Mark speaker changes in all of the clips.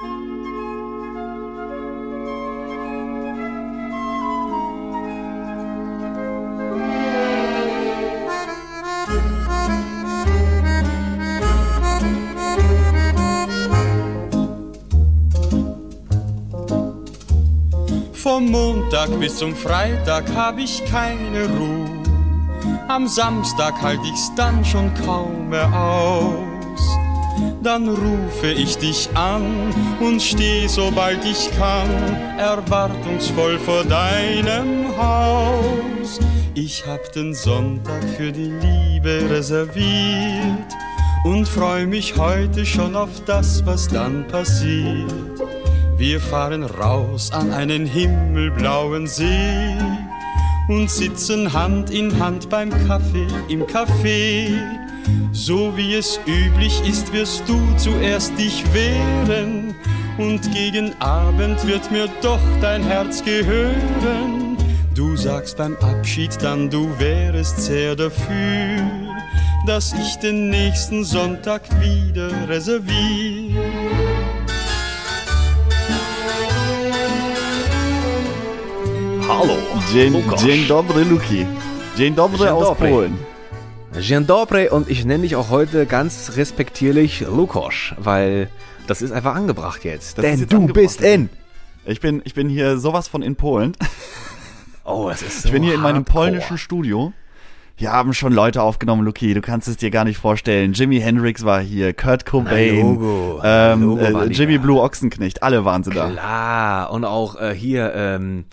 Speaker 1: Vom Montag bis zum Freitag hab ich keine Ruhe. Am Samstag halt ich's dann schon kaum mehr aus. Dann rufe ich dich an und steh, sobald ich kann, erwartungsvoll vor deinem Haus. Ich hab den Sonntag für die Liebe reserviert und freu mich heute schon auf das, was dann passiert. Wir fahren raus an einen himmelblauen See und sitzen Hand in Hand beim Kaffee im Café. So wie es üblich ist, wirst du zuerst dich wehren und gegen Abend wird mir doch dein Herz gehören. Du sagst beim Abschied dann, du wärest sehr dafür, dass ich den nächsten Sonntag wieder reserviere.
Speaker 2: Hallo.
Speaker 3: Dzień,
Speaker 2: Lukas.
Speaker 3: dzień dobry, Luki. Dzień dobry
Speaker 2: Dzień
Speaker 3: aus
Speaker 2: dobry.
Speaker 3: Polen.
Speaker 2: Dzień dobry und ich nenne dich auch heute ganz respektierlich Lukosch, weil das ist einfach angebracht jetzt.
Speaker 3: Das
Speaker 2: Denn
Speaker 3: jetzt
Speaker 2: du
Speaker 3: angebracht.
Speaker 2: bist in.
Speaker 3: Ich bin, ich bin hier sowas von in Polen.
Speaker 2: Oh, das ist so
Speaker 3: Ich bin hier in meinem
Speaker 2: hardcore.
Speaker 3: polnischen Studio. Hier haben schon Leute aufgenommen, Luki. Du kannst es dir gar nicht vorstellen. Jimi Hendrix war hier, Kurt Cobain,
Speaker 2: Logo.
Speaker 3: ähm,
Speaker 2: Logo
Speaker 3: äh, Jimmy
Speaker 2: da.
Speaker 3: Blue Ochsenknecht. Alle waren sie da.
Speaker 2: Klar. Und auch äh, hier ähm,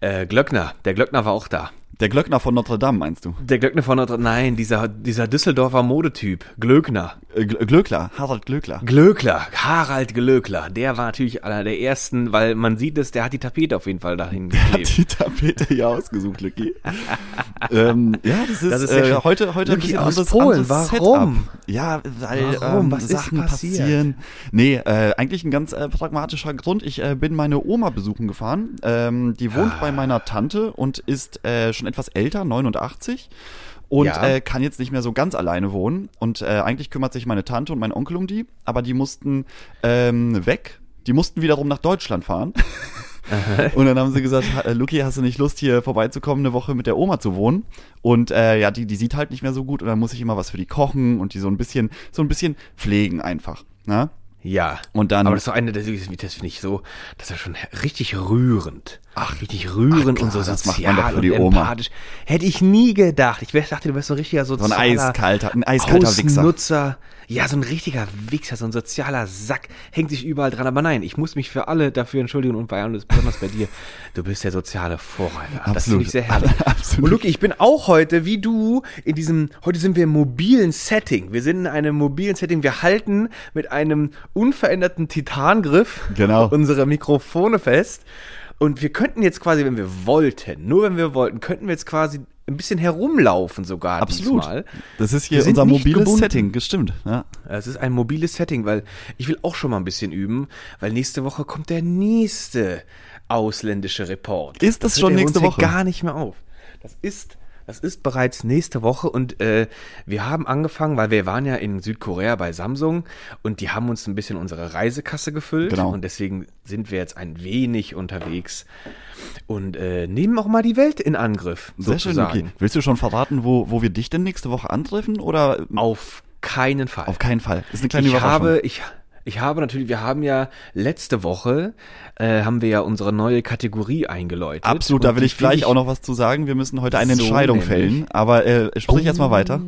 Speaker 2: äh, Glöckner. Der Glöckner war auch da.
Speaker 3: Der Glöckner von Notre Dame, meinst du?
Speaker 2: Der Glöckner von Notre Nein, dieser, dieser Düsseldorfer Modetyp. Glöckner.
Speaker 3: Äh, Gl- Glöckler, Harald Glöckler.
Speaker 2: Glöckler. Harald Glöckler. Der war natürlich einer der ersten, weil man sieht es, der hat die Tapete auf jeden Fall dahin
Speaker 3: Hat
Speaker 2: geklebt.
Speaker 3: die Tapete hier ausgesucht, Luki. ähm, ja, das ist,
Speaker 2: Das ist
Speaker 3: äh, heute, heute ein
Speaker 2: Luki,
Speaker 3: bisschen
Speaker 2: aus
Speaker 3: anderes,
Speaker 2: Polen,
Speaker 3: anderes
Speaker 2: warum?
Speaker 3: Setup. Ja, weil
Speaker 2: Warum?
Speaker 3: Ähm,
Speaker 2: Was ist
Speaker 3: Sachen
Speaker 2: passiert?
Speaker 3: passieren. Nee, äh, eigentlich ein ganz äh, pragmatischer Grund. Ich äh, bin meine Oma besuchen gefahren. Ähm, die wohnt
Speaker 2: Ah.
Speaker 3: bei meiner Tante und ist äh, schon etwas älter, 89. Und
Speaker 2: Ja.
Speaker 3: äh, kann jetzt nicht mehr so ganz alleine wohnen. Und äh, eigentlich kümmert sich meine Tante und mein Onkel um die, aber die mussten ähm, weg. Die mussten wiederum nach Deutschland fahren. Und dann haben sie gesagt, "Ha- äh, Luki, hast du nicht Lust, hier vorbeizukommen, eine Woche mit der Oma zu wohnen? Und äh, ja, die, die sieht halt nicht mehr so gut und dann muss ich immer was für die kochen und die so ein bisschen, so ein bisschen pflegen einfach. Ne?
Speaker 2: Ja.
Speaker 3: Und dann-
Speaker 2: Aber das ist doch eine, das, das finde ich so, das ist ja schon richtig rührend. Ach, richtig rührend
Speaker 3: ach
Speaker 2: und so
Speaker 3: klar, das
Speaker 2: sozial
Speaker 3: macht man doch für die
Speaker 2: und
Speaker 3: Oma.
Speaker 2: empathisch. Hätte ich nie gedacht. Ich dachte, du wärst so ein richtiger
Speaker 3: So ein
Speaker 2: sozialer
Speaker 3: eiskalter, ein eiskalter Wichser.
Speaker 2: Hausnutzer. Ja, so ein richtiger Wichser, so ein sozialer Sack, hängt sich überall dran. Aber nein, ich muss mich für alle dafür entschuldigen und bei allem, besonders bei dir. Du bist der soziale Vorreiter. Das finde
Speaker 3: Absolut.
Speaker 2: ich sehr herrlich.
Speaker 3: Absolut.
Speaker 2: Und Luki, ich bin auch heute, wie du, in diesem, heute sind wir im mobilen Setting. Wir sind in einem mobilen Setting. Wir halten mit einem unveränderten Titangriff
Speaker 3: Genau.
Speaker 2: unsere Mikrofone fest. Und wir könnten jetzt quasi, wenn wir wollten, nur wenn wir wollten, könnten wir jetzt quasi ein bisschen herumlaufen sogar
Speaker 3: Absolut.
Speaker 2: diesmal.
Speaker 3: Das ist hier unser mobiles
Speaker 2: gebunden.
Speaker 3: Setting, gestimmt. Ja.
Speaker 2: Es ist ein mobiles Setting, weil ich will auch schon mal ein bisschen üben, weil nächste Woche kommt der nächste ausländische Report.
Speaker 3: Ist das
Speaker 2: hört
Speaker 3: schon nächste Woche?
Speaker 2: gar nicht mehr auf. Das ist das ist bereits nächste Woche und äh, wir haben angefangen, weil wir waren ja in Südkorea bei Samsung und die haben uns ein bisschen unsere Reisekasse gefüllt
Speaker 3: Genau.
Speaker 2: und deswegen sind wir jetzt ein wenig unterwegs und äh, nehmen auch mal die Welt in Angriff.
Speaker 3: Sehr schön,
Speaker 2: sozusagen.
Speaker 3: Luki. Willst du schon verraten, wo, wo wir dich denn nächste Woche antreffen? Oder
Speaker 2: Auf keinen Fall.
Speaker 3: auf keinen Fall? Ist eine kleine
Speaker 2: ich
Speaker 3: Überraschung.
Speaker 2: habe, ich, ich habe natürlich, wir haben ja letzte Woche, äh, haben wir ja unsere neue Kategorie eingeläutet.
Speaker 3: Absolut, da will ich gleich
Speaker 2: find
Speaker 3: auch noch was zu sagen. Wir müssen heute eine
Speaker 2: So
Speaker 3: Entscheidung
Speaker 2: nämlich.
Speaker 3: fällen. Aber äh, sprich erst mal weiter.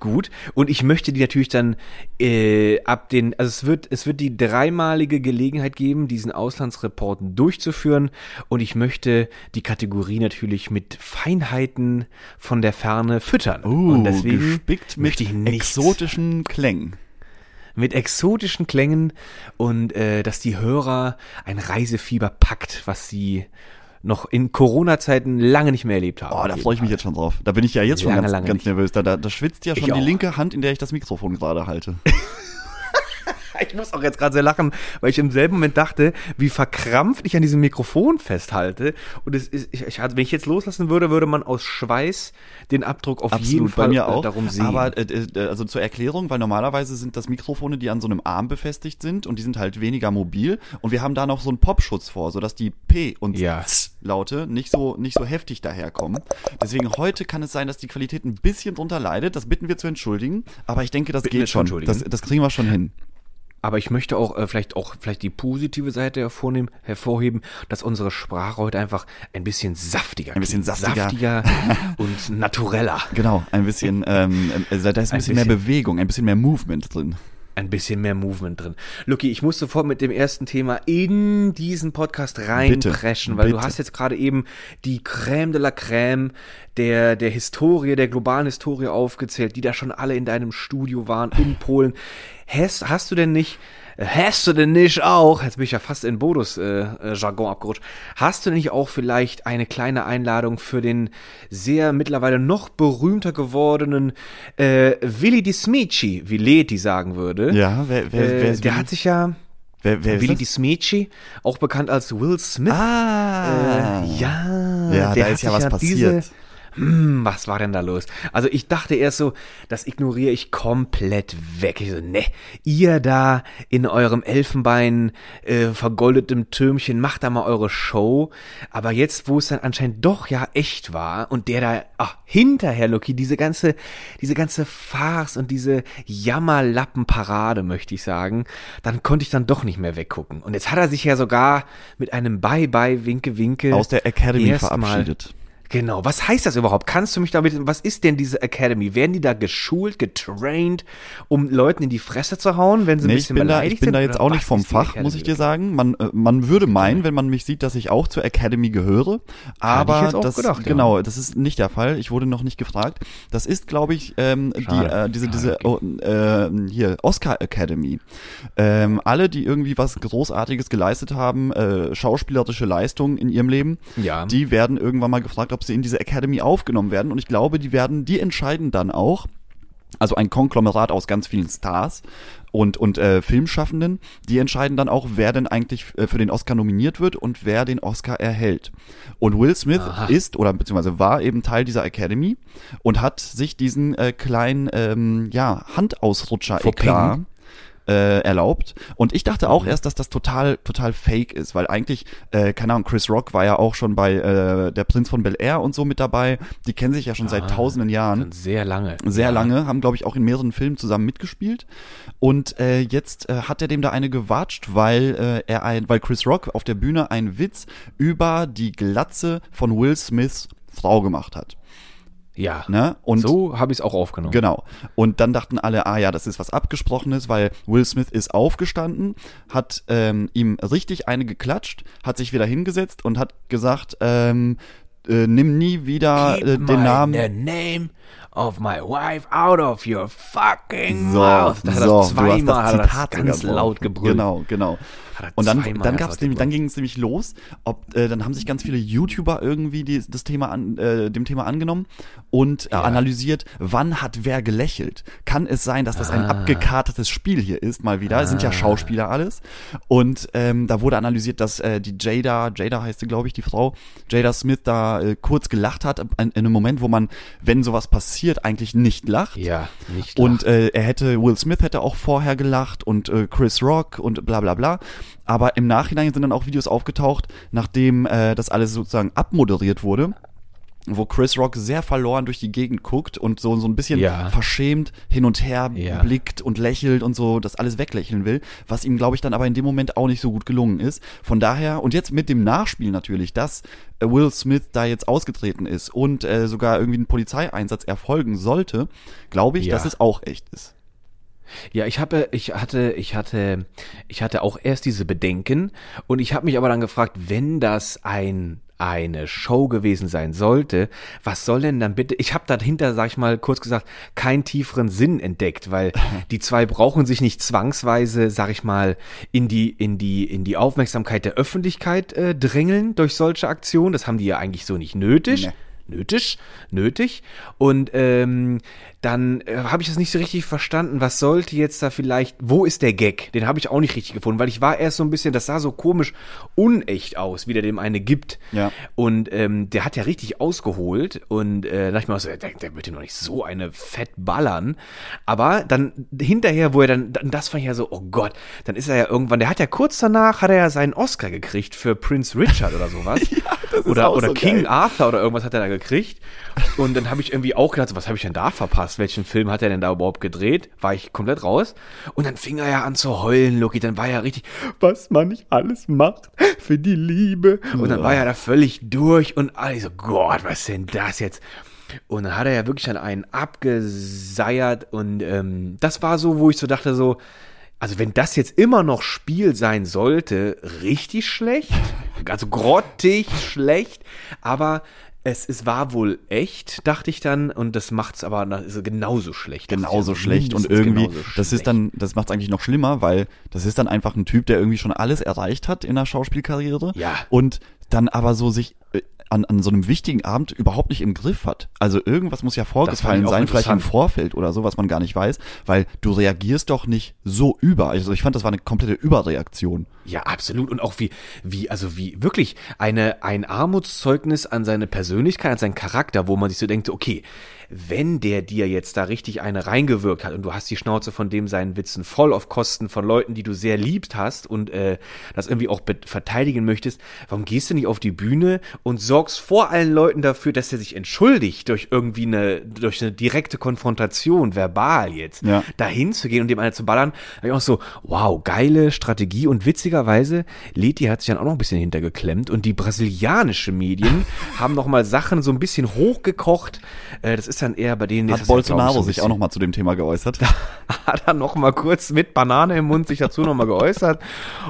Speaker 2: Gut. Und ich möchte die natürlich dann äh, ab den, also es wird, es wird die dreimalige Gelegenheit geben, diesen Auslandsreporten durchzuführen. Und ich möchte die Kategorie natürlich mit Feinheiten von der Ferne füttern.
Speaker 3: Uh,
Speaker 2: und deswegen
Speaker 3: gespickt mit
Speaker 2: möchte ich nichts
Speaker 3: exotischen Klängen.
Speaker 2: Mit exotischen Klängen und äh, dass die Hörer ein Reisefieber packt, was sie noch in Corona-Zeiten lange nicht mehr erlebt haben.
Speaker 3: Oh, da freue ich mich jetzt schon drauf. Da bin ich ja jetzt schon
Speaker 2: Lange,
Speaker 3: ganz,
Speaker 2: lange
Speaker 3: ganz
Speaker 2: nicht.
Speaker 3: nervös. Da, da, da schwitzt ja schon
Speaker 2: Ich
Speaker 3: die
Speaker 2: auch.
Speaker 3: linke Hand, in der ich das Mikrofon gerade halte.
Speaker 2: Ich muss auch jetzt gerade sehr lachen, weil ich im selben Moment dachte, wie verkrampft ich an diesem Mikrofon festhalte. Und es ist, ich, ich, wenn ich jetzt loslassen würde, würde man aus Schweiß den Abdruck auf
Speaker 3: Absolut,
Speaker 2: jeden Fall
Speaker 3: bei mir
Speaker 2: äh,
Speaker 3: auch.
Speaker 2: darum sehen.
Speaker 3: Aber äh, äh, also zur Erklärung, weil normalerweise sind das Mikrofone, die an so einem Arm befestigt sind und die sind halt weniger mobil und wir haben da noch so einen Popschutz vor, sodass die P und
Speaker 2: Ja.
Speaker 3: Z Laute nicht so nicht so heftig daherkommen. Deswegen heute kann es sein, dass die Qualität ein bisschen drunter leidet. Das bitten wir zu entschuldigen, aber ich denke, das
Speaker 2: Bitten
Speaker 3: geht schon. Das, das kriegen wir schon hin.
Speaker 2: Aber ich möchte auch äh, vielleicht auch vielleicht die positive Seite hervornehmen, hervorheben, dass unsere Sprache heute einfach ein bisschen saftiger,
Speaker 3: Ein bisschen saftiger.
Speaker 2: saftiger und natureller.
Speaker 3: Genau, ein bisschen, ähm, äh, da ist ein
Speaker 2: Ein
Speaker 3: bisschen mehr
Speaker 2: bisschen.
Speaker 3: Bewegung, ein bisschen mehr Movement drin.
Speaker 2: Ein bisschen mehr Movement drin. Lucky, ich muss sofort mit dem ersten Thema in diesen Podcast reinpreschen, weil du
Speaker 3: bitte.
Speaker 2: hast jetzt gerade eben die Crème de la Crème der, der Historie, der globalen Historie aufgezählt, die da schon alle in deinem Studio waren, in Polen. Hast, hast du denn nicht, hast du denn nicht auch, jetzt bin ich ja fast in Bodus äh, äh, Jargon abgerutscht, hast du nicht auch vielleicht eine kleine Einladung für den sehr mittlerweile noch berühmter gewordenen äh, Willi Di Smici, wie Leti sagen würde.
Speaker 3: Ja, wer, wer,
Speaker 2: äh,
Speaker 3: wer ist
Speaker 2: der
Speaker 3: Willi?
Speaker 2: hat sich ja
Speaker 3: wer, wer
Speaker 2: Willi? Di Smici, auch bekannt als Will Smith.
Speaker 3: Ah,
Speaker 2: Äh, ja,
Speaker 3: Ja,
Speaker 2: der
Speaker 3: da ist ja was
Speaker 2: diese-
Speaker 3: passiert.
Speaker 2: Hm, was war denn da los? Also ich dachte erst so, das ignoriere ich komplett weg. Ich so, ne, ihr da in eurem Elfenbein äh, vergoldetem Türmchen, macht da mal eure Show. Aber jetzt, wo es dann anscheinend doch ja echt war und der da, ach, hinterher, Loki, diese ganze, diese ganze Farce und diese Jammerlappenparade, möchte ich sagen, dann konnte ich dann doch nicht mehr weggucken. Und jetzt hat er sich ja sogar mit einem Bye-Bye, Winke-Winke
Speaker 3: Aus der Academy verabschiedet.
Speaker 2: Genau, was heißt das überhaupt? Kannst du mich damit, was ist denn diese Academy? Werden die da geschult, getrained, um Leuten in die Fresse zu hauen, wenn sie
Speaker 3: Nee,
Speaker 2: ein
Speaker 3: ich
Speaker 2: bisschen
Speaker 3: bin da, ich bin
Speaker 2: sind?
Speaker 3: da jetzt
Speaker 2: Oder
Speaker 3: auch nicht vom
Speaker 2: die
Speaker 3: Fach, muss ich dir sagen. Man, äh, man würde meinen, wenn man mich sieht, dass ich auch zur Academy gehöre. Aber das,
Speaker 2: gedacht, ja.
Speaker 3: genau, das ist nicht der Fall. Ich wurde noch nicht gefragt. Das ist, glaube ich, ähm, die,
Speaker 2: Schade.
Speaker 3: äh, diese, diese, oh, äh, hier, Oscar Academy. Ähm, alle, die irgendwie was Großartiges geleistet haben, äh, schauspielerische Leistungen in ihrem Leben,
Speaker 2: Ja.
Speaker 3: die werden irgendwann mal gefragt, ob sie in diese Academy aufgenommen werden. Und ich glaube, die werden, die entscheiden dann auch, also ein Konglomerat aus ganz vielen Stars und, und äh, Filmschaffenden, die entscheiden dann auch, wer denn eigentlich äh, für den Oscar nominiert wird und wer den Oscar erhält. Und Will Smith
Speaker 2: Aha.
Speaker 3: ist oder beziehungsweise war eben Teil dieser Academy und hat sich diesen äh, kleinen ähm, ja, Handausrutscher
Speaker 2: Fauxpas.
Speaker 3: eklat äh, erlaubt. Und ich dachte auch erst, dass das total, total fake ist, weil eigentlich, äh, keine Ahnung, Chris Rock war ja auch schon bei äh, Der Prinz von Bel Air und so mit dabei. Die kennen sich ja schon seit
Speaker 2: Ah,
Speaker 3: tausenden Jahren
Speaker 2: sehr lange.
Speaker 3: sehr
Speaker 2: ja.
Speaker 3: lange, haben glaube ich auch in mehreren Filmen zusammen mitgespielt und äh, jetzt äh, hat er dem da eine gewatscht, weil äh, er ein, weil Chris Rock auf der Bühne einen Witz über die Glatze von Will Smiths Frau gemacht hat,
Speaker 2: Ja.
Speaker 3: ne? Und
Speaker 2: so habe ich es auch aufgenommen.
Speaker 3: Genau. Und dann dachten alle, ah ja, das ist was Abgesprochenes, weil Will Smith ist aufgestanden, hat ähm, ihm richtig eine geklatscht, hat sich wieder hingesetzt und hat gesagt, ähm, äh, nimm nie wieder äh, den Namen.
Speaker 2: the name of my wife out of your fucking
Speaker 3: So,
Speaker 2: mouth. Da hat er
Speaker 3: so, du hast
Speaker 2: zweimal hat das
Speaker 3: Zitat
Speaker 2: ganz
Speaker 3: sogar
Speaker 2: laut gebrüllt.
Speaker 3: Genau, genau. Und dann, dann gab's nämlich, dann ging es nämlich los. Ob, äh, dann haben sich ganz viele YouTuber irgendwie die, das Thema an, äh, dem Thema angenommen und äh,
Speaker 2: Ja.
Speaker 3: analysiert, wann hat wer gelächelt. Kann es sein, dass das ein
Speaker 2: Ah.
Speaker 3: abgekartetes Spiel hier ist, mal wieder? Es sind ja Schauspieler alles. Und ähm, da wurde analysiert, dass äh, die Jada, Jada heißt sie, glaube ich, die Frau, Jada Smith da äh, kurz gelacht hat, in, in einem Moment, wo man, wenn sowas passiert, eigentlich nicht lacht.
Speaker 2: Ja, nicht
Speaker 3: Und äh, er hätte, Will Smith hätte auch vorher gelacht und äh, Chris Rock und bla bla bla. Aber im Nachhinein sind dann auch Videos aufgetaucht, nachdem äh, das alles sozusagen abmoderiert wurde, wo Chris Rock sehr verloren durch die Gegend guckt und so, so ein bisschen
Speaker 2: Ja.
Speaker 3: verschämt hin und her
Speaker 2: Ja.
Speaker 3: blickt und lächelt und so das alles weglächeln will, was ihm, glaube ich, dann aber in dem Moment auch nicht so gut gelungen ist. Von daher, und jetzt mit dem Nachspiel natürlich, dass äh, Will Smith da jetzt ausgetreten ist und äh, sogar irgendwie ein Polizeieinsatz erfolgen sollte, glaube ich,
Speaker 2: Ja.
Speaker 3: dass es auch echt ist.
Speaker 2: Ja, ich habe, ich hatte, ich hatte, ich hatte auch erst diese Bedenken und ich habe mich aber dann gefragt, wenn das ein eine Show gewesen sein sollte, was soll denn dann bitte? Ich habe dahinter, sag ich mal, kurz gesagt, keinen tieferen Sinn entdeckt, weil die zwei brauchen sich nicht zwangsweise, sag ich mal, in die in die in die Aufmerksamkeit der Öffentlichkeit äh, drängeln durch solche Aktionen. Das haben die ja eigentlich so nicht nötig.
Speaker 3: Nee.
Speaker 2: Nötig, nötig. Und ähm, dann äh, habe ich das nicht so richtig verstanden. Was sollte jetzt da vielleicht, wo ist der Gag? Den habe ich auch nicht richtig gefunden, weil ich war erst so ein bisschen, das sah so komisch unecht aus, wie der dem eine gibt.
Speaker 3: Ja.
Speaker 2: Und ähm, der hat ja richtig ausgeholt und äh, dachte ich mir so, der, der wird ihm noch nicht so eine fett ballern. Aber dann hinterher, wo er dann, dann, das fand ich ja so, oh Gott, dann ist er ja irgendwann, der hat ja kurz danach, hat er ja seinen Oscar gekriegt für Prince Richard oder sowas.
Speaker 3: ja,
Speaker 2: oder oder
Speaker 3: so
Speaker 2: King
Speaker 3: geil.
Speaker 2: Arthur oder irgendwas hat er da gekriegt. Und dann habe ich irgendwie auch gedacht, was habe ich denn da verpasst? Welchen Film hat er denn da überhaupt gedreht? War ich komplett raus. Und dann fing er ja an zu heulen, Loki. Dann war er richtig, was man nicht alles macht für die Liebe. Und dann war er da völlig durch und alle so, Gott, was denn das jetzt? Und dann hat er ja wirklich dann einen abgeseiert und ähm, das war so, wo ich so dachte so, also wenn das jetzt immer noch Spiel sein sollte, richtig schlecht, also grottig schlecht, aber es, es war wohl echt, dachte ich dann, und das macht's aber ist genauso schlecht.
Speaker 3: genauso
Speaker 2: also
Speaker 3: schlecht und
Speaker 2: mindestens
Speaker 3: irgendwie, das ist dann, das macht es eigentlich noch schlimmer, weil das ist dann einfach ein Typ, der irgendwie schon alles erreicht hat in der Schauspielkarriere
Speaker 2: Ja.
Speaker 3: und dann aber so sich äh, an, an so einem wichtigen Abend überhaupt nicht im Griff hat. Also irgendwas muss ja vorgefallen sein, vielleicht im. Vorfeld oder so, was man gar nicht weiß, weil du reagierst doch nicht so über. Also ich fand, das war eine komplette Überreaktion.
Speaker 2: Ja, absolut. Und auch wie, wie, also wie wirklich eine, ein Armutszeugnis an seine Persönlichkeit, an seinen Charakter, wo man sich so denkt, okay, wenn der dir jetzt da richtig eine reingewirkt hat und du hast die Schnauze von dem seinen Witzen voll auf Kosten von Leuten, die du sehr liebst hast und äh, das irgendwie auch verteidigen möchtest, warum gehst du nicht auf die Bühne und sorgst vor allen Leuten dafür, dass er sich entschuldigt durch irgendwie eine, durch eine direkte Konfrontation, verbal jetzt,
Speaker 3: Ja.
Speaker 2: dahin zu gehen und dem einer zu ballern, da ich auch so, wow, geile Strategie und witzigerweise, Leti hat sich dann auch noch ein bisschen hintergeklemmt und die brasilianische Medien haben noch mal Sachen so ein bisschen hochgekocht, äh, das ist dann eher bei denen...
Speaker 3: Hat
Speaker 2: ja, ich,
Speaker 3: Bolsonaro
Speaker 2: so ein
Speaker 3: sich auch
Speaker 2: bisschen-
Speaker 3: noch mal zu dem Thema geäußert?
Speaker 2: hat er noch mal kurz mit Banane im Mund sich dazu noch mal geäußert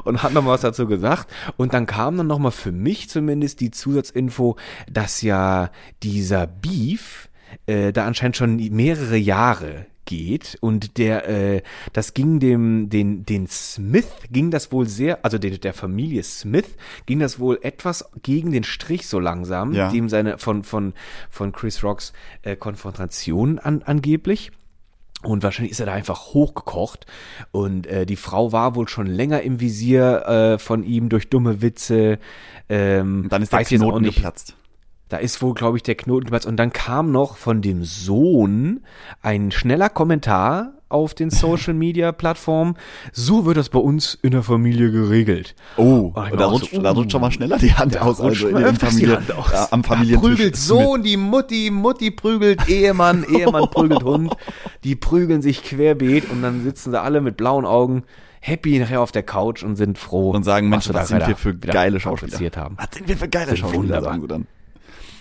Speaker 2: und hat noch mal was dazu gesagt. Und dann kam dann noch mal für mich zumindest die Zusatzinfo, dass ja dieser Beef äh, da anscheinend schon mehrere Jahre geht und der äh, das ging dem den den Smith ging das wohl sehr also der, der Familie Smith ging das wohl etwas gegen den Strich so langsam
Speaker 3: Ja.
Speaker 2: dem seine von von von Chris Rocks äh, Konfrontation an, angeblich und wahrscheinlich ist er da einfach hochgekocht. Und äh, die Frau war wohl schon länger im Visier äh, von ihm durch dumme Witze. Ähm,
Speaker 3: Dann ist der Knoten geplatzt.
Speaker 2: Da ist wohl, glaube ich, der Knoten geplatzt. Und dann kam noch von dem Sohn ein schneller Kommentar auf den Social Media Plattformen. So wird das bei uns in der Familie geregelt.
Speaker 3: Oh,
Speaker 2: Ah, ich
Speaker 3: da rutscht,
Speaker 2: so,
Speaker 3: da
Speaker 2: uh.
Speaker 3: rutscht schon mal schneller die Hand
Speaker 2: Da
Speaker 3: aus, also in der
Speaker 2: öfters die
Speaker 3: Familie,
Speaker 2: Hand aus.
Speaker 3: Ja, am
Speaker 2: Da
Speaker 3: Familientisch.
Speaker 2: prügelt Sohn, die Mutti, Mutti prügelt Ehemann, Ehemann prügelt Hund. Die prügeln sich querbeet und dann sitzen sie alle mit blauen Augen happy nachher auf der Couch und sind froh.
Speaker 3: und sagen, Mensch, was
Speaker 2: da
Speaker 3: sind wir für geile Schauspieler.
Speaker 2: haben.
Speaker 3: Was sind wir für geile Schauspieler, sagen sie dann.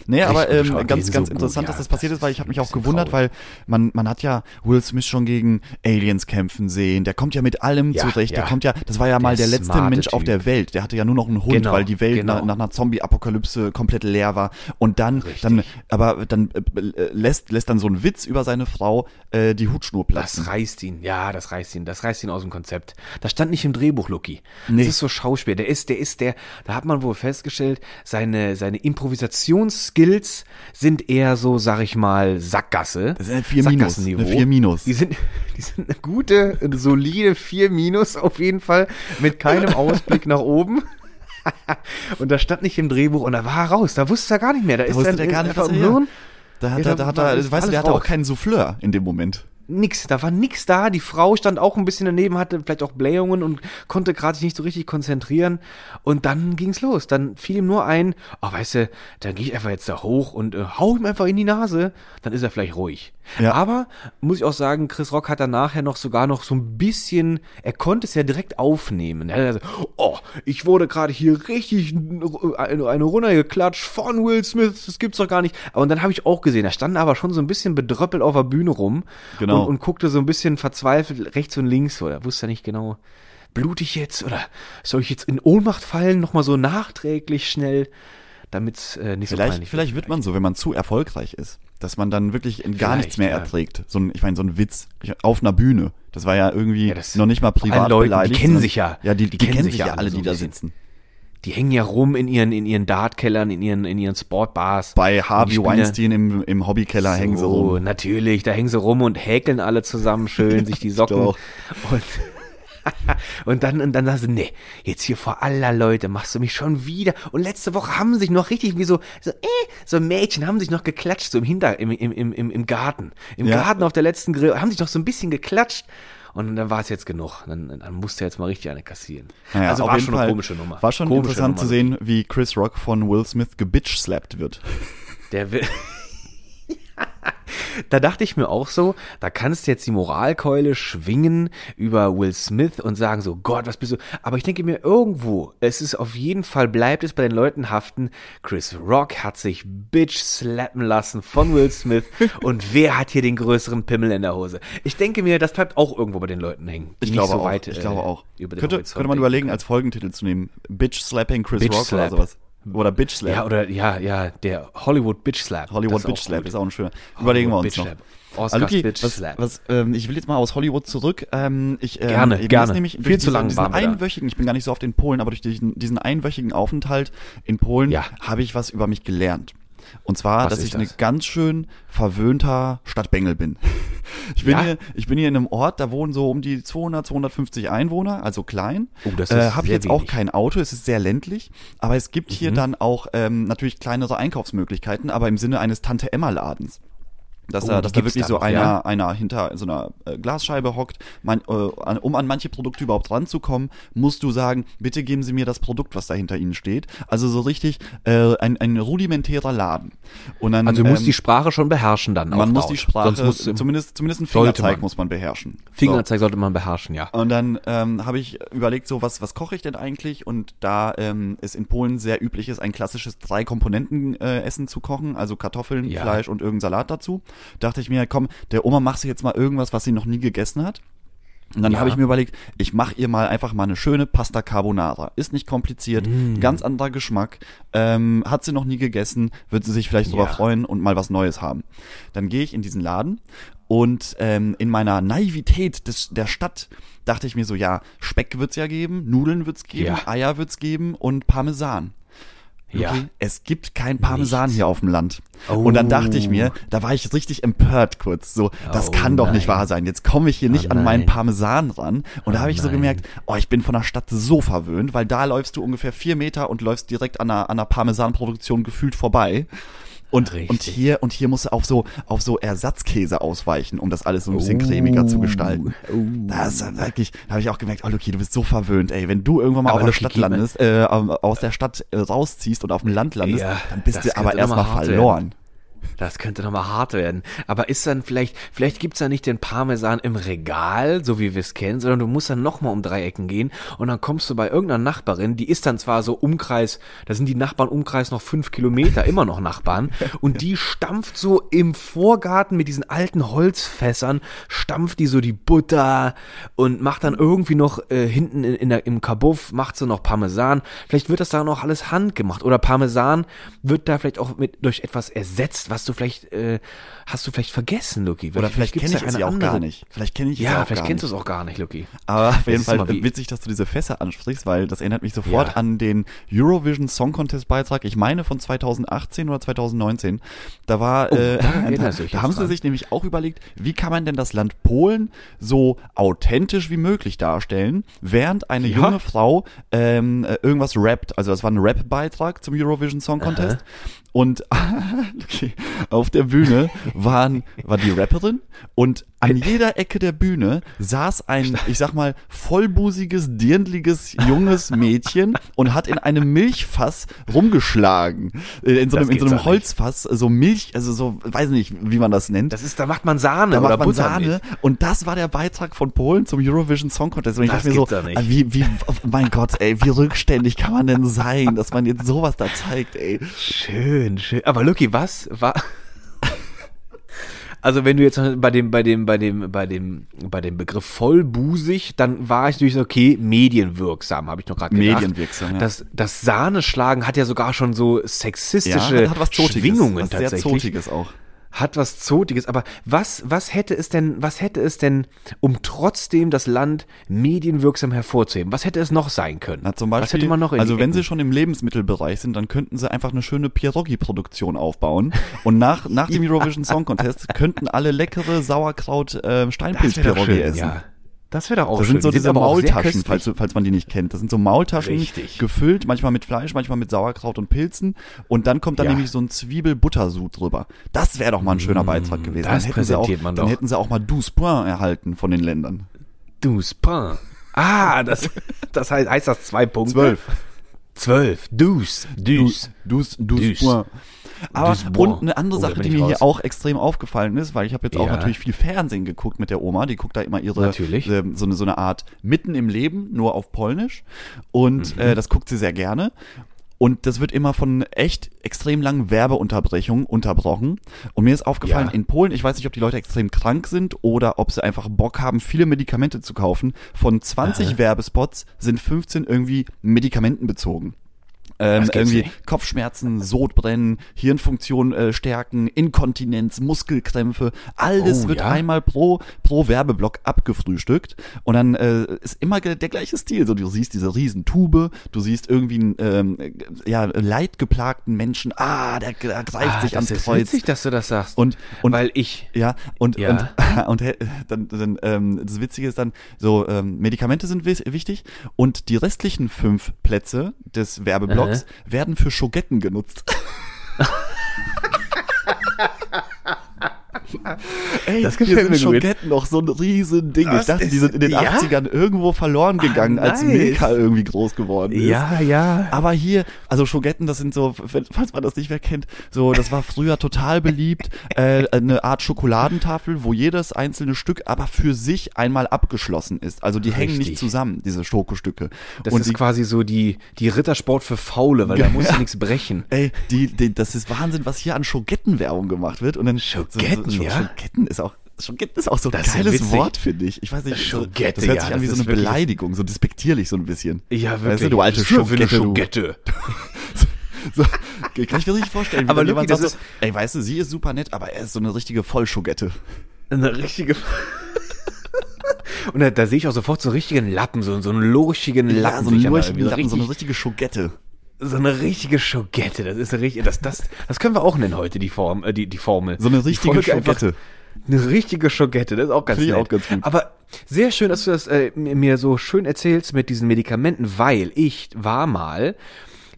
Speaker 3: Nee, aber ähm, ganz,
Speaker 2: die
Speaker 3: ganz
Speaker 2: gut,
Speaker 3: interessant,
Speaker 2: ja,
Speaker 3: dass das passiert ist, weil ich habe mich auch gewundert, weil man, man hat ja Will Smith schon gegen Aliens kämpfen sehen. Der kommt ja mit allem
Speaker 2: Ja,
Speaker 3: zurecht. Der
Speaker 2: ja.
Speaker 3: kommt ja, das war ja mal
Speaker 2: Der
Speaker 3: der letzte Mensch auf
Speaker 2: Typ.
Speaker 3: der Welt. Der hatte ja nur noch einen Hund,
Speaker 2: Genau,
Speaker 3: weil die Welt
Speaker 2: genau.
Speaker 3: nach, nach einer Zombie-Apokalypse komplett leer war. Und dann,
Speaker 2: Richtig.
Speaker 3: dann, aber dann äh, lässt, lässt dann so ein Witz über seine Frau äh, die Hutschnur platzen.
Speaker 2: Das reißt ihn, ja, das reißt ihn, das reißt ihn aus dem Konzept. Das stand nicht im Drehbuch, Lucky.
Speaker 3: Nee.
Speaker 2: Das ist so Schauspiel. Der ist, der ist der, da hat man wohl festgestellt, seine, seine Improvisationsskills sind eher so, sag ich mal, Sackgasse.
Speaker 3: Das ist eine 4 minus, eine 4 minus.
Speaker 2: Die sind, die sind eine gute, eine solide 4 minus auf jeden Fall, mit keinem Ausblick nach oben. und das stand nicht im Drehbuch und da war er raus, da wusste er gar nicht mehr. Da, ist
Speaker 3: wusste
Speaker 2: dann
Speaker 3: der gar nicht, was
Speaker 2: im
Speaker 3: er-
Speaker 2: Hirn.
Speaker 3: Da hat
Speaker 2: Ja,
Speaker 3: er,
Speaker 2: da
Speaker 3: da hat er, weißt du, der hatte auch keinen Souffleur in dem Moment.
Speaker 2: Nix, da war nix da. Die Frau stand auch ein bisschen daneben, hatte vielleicht auch Blähungen und konnte gerade sich nicht so richtig konzentrieren. Und dann ging's los. Dann fiel ihm nur ein, ach weißt du, dann gehe ich einfach jetzt da hoch und äh, hau ihm einfach in die Nase. Dann ist er vielleicht ruhig.
Speaker 3: Ja.
Speaker 2: Aber muss ich auch sagen, Chris Rock hat dann nachher noch sogar noch so ein bisschen, er konnte es ja direkt aufnehmen. Er hat also, oh, ich wurde gerade hier richtig eine, eine runtergeklatscht von Will Smith, das gibt's doch gar nicht. Und dann habe ich auch gesehen, er stand aber schon so ein bisschen bedröppelt auf der Bühne rum
Speaker 3: Genau.
Speaker 2: Und, und guckte so ein bisschen verzweifelt rechts und links oder wusste nicht genau, blutig jetzt oder soll ich jetzt in Ohnmacht fallen, nochmal so nachträglich schnell, damit äh, nicht so
Speaker 3: Vielleicht,
Speaker 2: peinlich
Speaker 3: vielleicht wird man so, wenn man zu erfolgreich ist, dass man dann wirklich in gar
Speaker 2: Vielleicht,
Speaker 3: nichts mehr
Speaker 2: ja.
Speaker 3: erträgt. So ein, ich meine, so ein Witz ich, auf einer Bühne. Das war ja irgendwie
Speaker 2: Ja,
Speaker 3: noch nicht mal privat
Speaker 2: Leuten, die kennen
Speaker 3: sondern-
Speaker 2: sich ja.
Speaker 3: Ja, die, die, kennen sich ja alle,
Speaker 2: so
Speaker 3: die da sitzen.
Speaker 2: Die hängen ja rum in ihren, in ihren Dartkellern, in ihren, in ihren Sportbars.
Speaker 3: Bei Harvey Weinstein im, im Hobbykeller hängen sie
Speaker 2: so,
Speaker 3: rum.
Speaker 2: natürlich, da hängen sie rum und häkeln alle zusammen schön, sich die Socken. Und, und dann, und dann sagst du, nee, jetzt hier vor aller Leute machst du mich schon wieder. Und letzte Woche haben sich noch richtig wie so, so, äh, so Mädchen haben sich noch geklatscht, so im Hinter, im, im, im, im, im Garten. Im
Speaker 3: Ja.
Speaker 2: Garten auf der letzten Grill, haben sich noch so ein bisschen geklatscht. Und dann war es jetzt genug. Dann, dann musste jetzt mal richtig eine kassieren.
Speaker 3: Naja,
Speaker 2: also war schon
Speaker 3: Fall
Speaker 2: eine komische Nummer.
Speaker 3: War schon
Speaker 2: Komische
Speaker 3: interessant
Speaker 2: Nummer.
Speaker 3: zu sehen, wie Chris Rock von Will Smith gebitch-slapped wird.
Speaker 2: Der will. da dachte ich mir auch so, da kannst du jetzt die Moralkeule schwingen über Will Smith und sagen so, Gott, was bist du? Aber ich denke mir irgendwo, es ist auf jeden Fall, bleibt es bei den Leuten haften, Chris Rock hat sich bitch slappen lassen von Will Smith und wer hat hier den größeren Pimmel in der Hose? Ich denke mir, das bleibt auch irgendwo bei den Leuten hängen.
Speaker 3: Ich glaube
Speaker 2: so
Speaker 3: auch.
Speaker 2: weit,
Speaker 3: ich
Speaker 2: äh,
Speaker 3: glaube auch.
Speaker 2: Über den
Speaker 3: Könnte,
Speaker 2: Horizont
Speaker 3: könnte man überlegen, als Folgentitel zu nehmen. Bitch slapping Chris
Speaker 2: Bitch
Speaker 3: Rock
Speaker 2: slap.
Speaker 3: oder sowas. Oder Bitch slap.
Speaker 2: Ja, oder, ja, ja, der Hollywood Bitch Slap.
Speaker 3: Hollywood Bitch Slap ist auch ein schöner. Überlegen wir uns
Speaker 2: Bitch
Speaker 3: noch.
Speaker 2: Slap. Oscars
Speaker 3: Luki,
Speaker 2: Bitch
Speaker 3: was,
Speaker 2: Slap.
Speaker 3: was, ähm, ich will jetzt mal aus Hollywood zurück. Ähm, ich, ähm,
Speaker 2: Gerne, gerne.
Speaker 3: Nämlich
Speaker 2: Viel
Speaker 3: durch
Speaker 2: zu
Speaker 3: diesen,
Speaker 2: lang
Speaker 3: diesen einwöchigen, ich bin gar nicht so oft in Polen, aber durch diesen, diesen einwöchigen Aufenthalt in Polen
Speaker 2: Ja.
Speaker 3: habe ich was über mich gelernt. Und zwar,
Speaker 2: Was
Speaker 3: dass ich ein
Speaker 2: das?
Speaker 3: ganz schön verwöhnter Stadtbengel bin. Ich bin,
Speaker 2: Ja?
Speaker 3: hier, ich bin hier in einem Ort, da wohnen so um die 200, 250 Einwohner, also klein.
Speaker 2: Oh, das
Speaker 3: äh,
Speaker 2: ist
Speaker 3: Habe
Speaker 2: sehr
Speaker 3: jetzt auch
Speaker 2: wenig.
Speaker 3: kein Auto, es ist sehr ländlich, aber es gibt
Speaker 2: Mhm.
Speaker 3: hier dann auch ähm, natürlich kleinere Einkaufsmöglichkeiten, aber im Sinne eines Tante-Emma-Ladens. Dass,
Speaker 2: Oh,
Speaker 3: da, dass da wirklich so
Speaker 2: noch,
Speaker 3: einer,
Speaker 2: ja?
Speaker 3: einer hinter so einer äh, Glasscheibe hockt. Man, äh, um an manche Produkte überhaupt ranzukommen, musst du sagen, bitte geben Sie mir das Produkt, was da hinter Ihnen steht. Also so richtig äh, ein, ein rudimentärer Laden. Und dann,
Speaker 2: Also du musst
Speaker 3: ähm,
Speaker 2: die Sprache schon beherrschen dann.
Speaker 3: man muss die Sprache,
Speaker 2: du,
Speaker 3: zumindest, zumindest einen
Speaker 2: sollte
Speaker 3: Fingerzeig
Speaker 2: man.
Speaker 3: muss man beherrschen. So.
Speaker 2: Fingerzeig sollte man beherrschen, ja.
Speaker 3: Und dann ähm, habe ich überlegt, so was, was koche ich denn eigentlich? Und da ähm, es in Polen sehr üblich ist, ein klassisches drei Komponenten äh, zu kochen, also Kartoffeln,
Speaker 2: Ja.
Speaker 3: Fleisch und irgendein Salat dazu, dachte ich mir, komm, der Oma machst du jetzt mal irgendwas, was sie noch nie gegessen hat. Und dann
Speaker 2: Ja.
Speaker 3: habe ich mir überlegt, ich mache ihr mal einfach mal eine schöne Pasta Carbonara. Ist nicht kompliziert,
Speaker 2: Mm.
Speaker 3: ganz anderer Geschmack. Ähm, hat sie noch nie gegessen, wird sie sich vielleicht sogar
Speaker 2: Ja.
Speaker 3: freuen und mal was Neues haben. Dann gehe ich in diesen Laden und ähm, in meiner Naivität des, der Stadt dachte ich mir so, ja, Speck wird's ja geben, Nudeln wird's geben,
Speaker 2: Ja.
Speaker 3: Eier wird's geben und Parmesan.
Speaker 2: Ja.
Speaker 3: Okay, Es gibt kein Parmesan
Speaker 2: Nichts.
Speaker 3: hier auf dem Land. Und dann dachte ich mir, da war ich richtig empört kurz. So, das
Speaker 2: Oh
Speaker 3: kann doch nicht
Speaker 2: nein.
Speaker 3: wahr sein. Jetzt komme ich hier nicht
Speaker 2: Oh
Speaker 3: an meinen. Parmesan ran. Und da habe ich so
Speaker 2: nein.
Speaker 3: gemerkt, oh, ich bin von der Stadt so verwöhnt, weil da läufst du ungefähr vier Meter und läufst direkt an einer, an einer Parmesanproduktion gefühlt vorbei. Und,
Speaker 2: Richtig.
Speaker 3: und hier, und hier musst du auf so, auf so Ersatzkäse ausweichen, um das alles so ein bisschen
Speaker 2: Oh.
Speaker 3: cremiger zu gestalten.
Speaker 2: Oh.
Speaker 3: Das ist wirklich, da habe ich auch gemerkt, oh Luki, du bist so verwöhnt, ey. Wenn du irgendwann mal
Speaker 2: Aber
Speaker 3: auf der Stadt landest, äh, aus der Stadt äh, rausziehst und auf dem Land landest,
Speaker 2: Ja,
Speaker 3: dann bist du aber erstmal verloren.
Speaker 2: Das könnte nochmal hart werden. Aber ist dann vielleicht, vielleicht gibt's da nicht den Parmesan im Regal, so wie wir es kennen, sondern du musst dann nochmal um drei Ecken gehen und dann kommst du bei irgendeiner Nachbarin, die ist dann zwar so Umkreis, da sind die Nachbarn Umkreis noch fünf Kilometer, immer noch Nachbarn, und die stampft so im Vorgarten mit diesen alten Holzfässern, stampft die so die Butter und macht dann irgendwie noch äh, hinten in, in der, im Kabuff, macht sie noch Parmesan. Vielleicht wird das da noch alles handgemacht oder Parmesan wird da vielleicht auch mit durch etwas ersetzt, was du vielleicht äh, hast du vielleicht vergessen, Luki.
Speaker 3: Oder vielleicht
Speaker 2: gibt's
Speaker 3: kenne ich es ja auch
Speaker 2: andere-
Speaker 3: gar nicht. Vielleicht kenne ich es
Speaker 2: Ja,
Speaker 3: ja auch
Speaker 2: vielleicht
Speaker 3: gar
Speaker 2: kennst du es auch gar nicht, Luki.
Speaker 3: Aber auf jeden Fall witzig, dass du diese Fässer ansprichst, weil das erinnert mich sofort
Speaker 2: Ja.
Speaker 3: an den Eurovision Song Contest Beitrag, ich meine von 2018 oder 2019. Da war, äh,
Speaker 2: da
Speaker 3: da, haben sie sich nämlich auch überlegt, wie kann man denn das Land Polen so authentisch wie möglich darstellen, während eine
Speaker 2: Ja.
Speaker 3: junge Frau ähm, äh, irgendwas rappt. Also das war ein Rap-Beitrag zum Eurovision Song Contest. Und okay, auf der Bühne waren, war die Rapperin und an jeder Ecke der Bühne saß ein, ich sag mal, vollbusiges, dirndliges, junges Mädchen und hat in einem Milchfass rumgeschlagen. Äh, In so einem, in so einem
Speaker 2: nicht.
Speaker 3: Holzfass, so Milch, also so, weiß nicht, wie man das nennt.
Speaker 2: Das ist, da macht man Sahne
Speaker 3: Da
Speaker 2: oder
Speaker 3: macht man
Speaker 2: Butter
Speaker 3: Sahne
Speaker 2: mit.
Speaker 3: und das war der Beitrag von Polen zum Eurovision Song Contest. Und ich
Speaker 2: Das
Speaker 3: dachte mir so,
Speaker 2: nicht.
Speaker 3: ah, wie, wie, oh mein Gott, ey, wie rückständig kann man denn sein, dass man jetzt sowas da zeigt, ey.
Speaker 2: Schön, schön. Aber Luki, was war? Also wenn du jetzt bei dem, bei dem, bei dem, bei dem, bei dem Begriff vollbusig, dann war ich natürlich so, okay, medienwirksam, habe ich noch gerade gedacht.
Speaker 3: Medienwirksam, ja.
Speaker 2: Das, das Sahneschlagen hat ja sogar schon so sexistische
Speaker 3: hat was Zotiges,
Speaker 2: Schwingungen
Speaker 3: was sehr
Speaker 2: tatsächlich.
Speaker 3: Zotiges auch.
Speaker 2: Hat was Zotiges, aber was, was hätte es denn, was hätte es denn, um trotzdem das Land medienwirksam hervorzuheben? Was hätte es noch sein können?
Speaker 3: Na, zum Beispiel,
Speaker 2: was hätte man noch in
Speaker 3: also wenn sie schon im Lebensmittelbereich sind, dann könnten sie einfach eine schöne Pierogi-Produktion aufbauen. Und nach, nach dem Eurovision Song Contest könnten alle leckere Sauerkraut äh, Steinpilz-Pierogi essen.
Speaker 2: ja. Das wäre doch auch
Speaker 3: Das
Speaker 2: schön.
Speaker 3: sind so
Speaker 2: Die
Speaker 3: diese
Speaker 2: sehr
Speaker 3: Maultaschen, falls, falls man die nicht kennt. Das sind so Maultaschen
Speaker 2: Richtig.
Speaker 3: gefüllt, manchmal mit Fleisch, manchmal mit Sauerkraut und Pilzen. Und dann kommt dann
Speaker 2: Ja.
Speaker 3: nämlich so ein Zwiebel-Buttersud drüber. Das wäre doch mal ein schöner Beitrag gewesen.
Speaker 2: das
Speaker 3: dann hätten sie auch,
Speaker 2: man
Speaker 3: Dann
Speaker 2: doch.
Speaker 3: hätten sie auch mal 12 Points erhalten von den Ländern.
Speaker 2: Douze Pain. Ah, das, das heißt, heißt das zwei Punkte?
Speaker 3: Zwölf.
Speaker 2: Zwölf. Douze. Douze.
Speaker 3: 12, 12
Speaker 2: Douze.
Speaker 3: Points. Aber und eine andere
Speaker 2: Oh,
Speaker 3: Sache, die mir
Speaker 2: raus.
Speaker 3: hier auch extrem aufgefallen ist, weil ich habe jetzt auch
Speaker 2: Ja.
Speaker 3: natürlich viel Fernsehen geguckt mit der Oma, die guckt da immer ihre
Speaker 2: Natürlich.
Speaker 3: ähm, so eine so eine Art mitten im Leben, nur auf Polnisch und
Speaker 2: Mhm.
Speaker 3: äh, das guckt sie sehr gerne. Und das wird immer von echt extrem langen Werbeunterbrechungen unterbrochen. Und mir ist aufgefallen,
Speaker 2: Ja.
Speaker 3: in Polen, ich weiß nicht, ob die Leute extrem krank sind oder ob sie einfach Bock haben, viele Medikamente zu kaufen. Von 20 Werbespots sind 15 irgendwie medikamentenbezogen. Ähm,
Speaker 2: Das
Speaker 3: irgendwie
Speaker 2: nicht.
Speaker 3: Kopfschmerzen, Sodbrennen, Hirnfunktion äh, stärken, Inkontinenz, Muskelkrämpfe, alles
Speaker 2: Oh,
Speaker 3: wird
Speaker 2: ja?
Speaker 3: einmal pro, pro Werbeblock abgefrühstückt und dann äh, ist immer der gleiche Stil. So, du siehst diese riesen Tube, du siehst irgendwie einen ähm, äh, ja, leidgeplagten Menschen, ah, der, der greift
Speaker 2: Ah,
Speaker 3: sich
Speaker 2: das
Speaker 3: ans
Speaker 2: ist
Speaker 3: Kreuz.
Speaker 2: witzig, dass du das sagst.
Speaker 3: Und, und
Speaker 2: Weil ich,
Speaker 3: ja, und,
Speaker 2: Ja.
Speaker 3: und, und äh, dann, dann ähm, das Witzige ist dann, so ähm, Medikamente sind wichtig und die restlichen fünf Plätze des Werbeblocks werden für Schogetten genutzt. Ey,
Speaker 2: Das gefällt mir gut.
Speaker 3: Schogetten noch so ein riesen Ding. Ich dachte, die
Speaker 2: ist-
Speaker 3: sind in den
Speaker 2: ja?
Speaker 3: 80ern irgendwo verloren gegangen, als
Speaker 2: nice.
Speaker 3: Milka irgendwie groß geworden ist.
Speaker 2: ja, ja.
Speaker 3: Aber hier, also Schogetten, das sind so, falls man das nicht mehr kennt, so, das war früher total beliebt, äh, eine Art Schokoladentafel, wo jedes einzelne Stück aber für sich einmal abgeschlossen ist. Also die hängen nicht
Speaker 2: Richtig.
Speaker 3: zusammen, diese Schokostücke.
Speaker 2: Das
Speaker 3: Und
Speaker 2: ist
Speaker 3: die,
Speaker 2: quasi so die, die Rittersport für Faule, weil da musst du nichts brechen.
Speaker 3: Ey, die, die, das ist Wahnsinn, was hier an Schogettenwerbung gemacht wird. Und dann
Speaker 2: Schogetten,
Speaker 3: so, so,
Speaker 2: ja?
Speaker 3: Schogetten ist auch, Schogetten ist auch so ein
Speaker 2: Das ist ja
Speaker 3: geiles
Speaker 2: witzig.
Speaker 3: Wort, finde ich. Ich weiß nicht, so-
Speaker 2: Schogette,
Speaker 3: das hört
Speaker 2: ja,
Speaker 3: sich an wie so
Speaker 2: ist
Speaker 3: eine Beleidigung, so despektierlich so ein bisschen.
Speaker 2: Ja, wirklich.
Speaker 3: Weißt du, du alte
Speaker 2: ist
Speaker 3: du.
Speaker 2: Schogette.
Speaker 3: So, kann ich mir richtig vorstellen,
Speaker 2: Aber Luki, das
Speaker 3: sagt so, ey, weißt du, sie ist super nett, aber er ist so eine richtige Vollschogette.
Speaker 2: Eine richtige. Und da, da sehe ich auch sofort so einen richtigen Lappen, so, so einen lurchigen Lappen.
Speaker 3: Ja, so, einen lurchigen Lappen, so eine richtige Schogette.
Speaker 2: So eine richtige Schogette. Das ist eine richtig, das, das, das können wir auch nennen heute, die Form, äh, die, die Formel.
Speaker 3: So eine richtige Schogette.
Speaker 2: Eine richtige Schogette, das ist auch ganz nett.
Speaker 3: auch ganz gut.
Speaker 2: Aber sehr schön, dass du das äh, mir mir so schön erzählst mit diesen Medikamenten, weil ich war mal,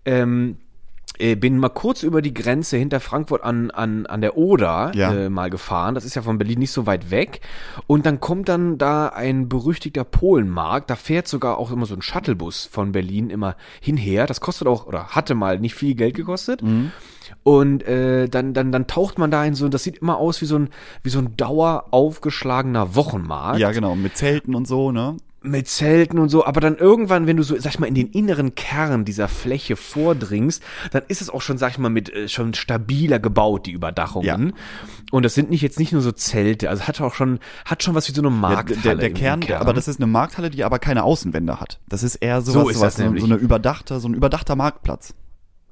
Speaker 2: ähm, äh, bin mal kurz über die Grenze hinter Frankfurt an, an, an der Oder
Speaker 3: Ja.
Speaker 2: äh, mal gefahren. Das ist ja von Berlin nicht so weit weg. Und dann kommt dann da ein berüchtigter Polenmarkt. Da fährt sogar auch immer so ein Shuttlebus von Berlin immer hinher. Das kostet auch, oder hatte mal nicht viel Geld gekostet. Und äh, dann, dann, dann taucht man da in so, das sieht immer aus wie so ein, wie so ein dauer aufgeschlagener Wochenmarkt
Speaker 3: Ja, genau, mit Zelten und so, ne?
Speaker 2: Mit Zelten und so, aber dann irgendwann, wenn du so, sag ich mal, in den inneren Kern dieser Fläche vordringst, dann ist es auch schon, sag ich mal, mit äh, schon stabiler gebaut, die Überdachungen.
Speaker 3: Ja.
Speaker 2: Und das sind nicht jetzt nicht nur so Zelte, also hat auch schon, hat schon was wie so eine Markthalle.
Speaker 3: der, der
Speaker 2: im- im
Speaker 3: Kern, aber das ist eine Markthalle, die aber keine Außenwände hat. Das ist eher sowas,
Speaker 2: So ist
Speaker 3: sowas
Speaker 2: das nämlich.
Speaker 3: so eine überdachte, so ein überdachter Marktplatz.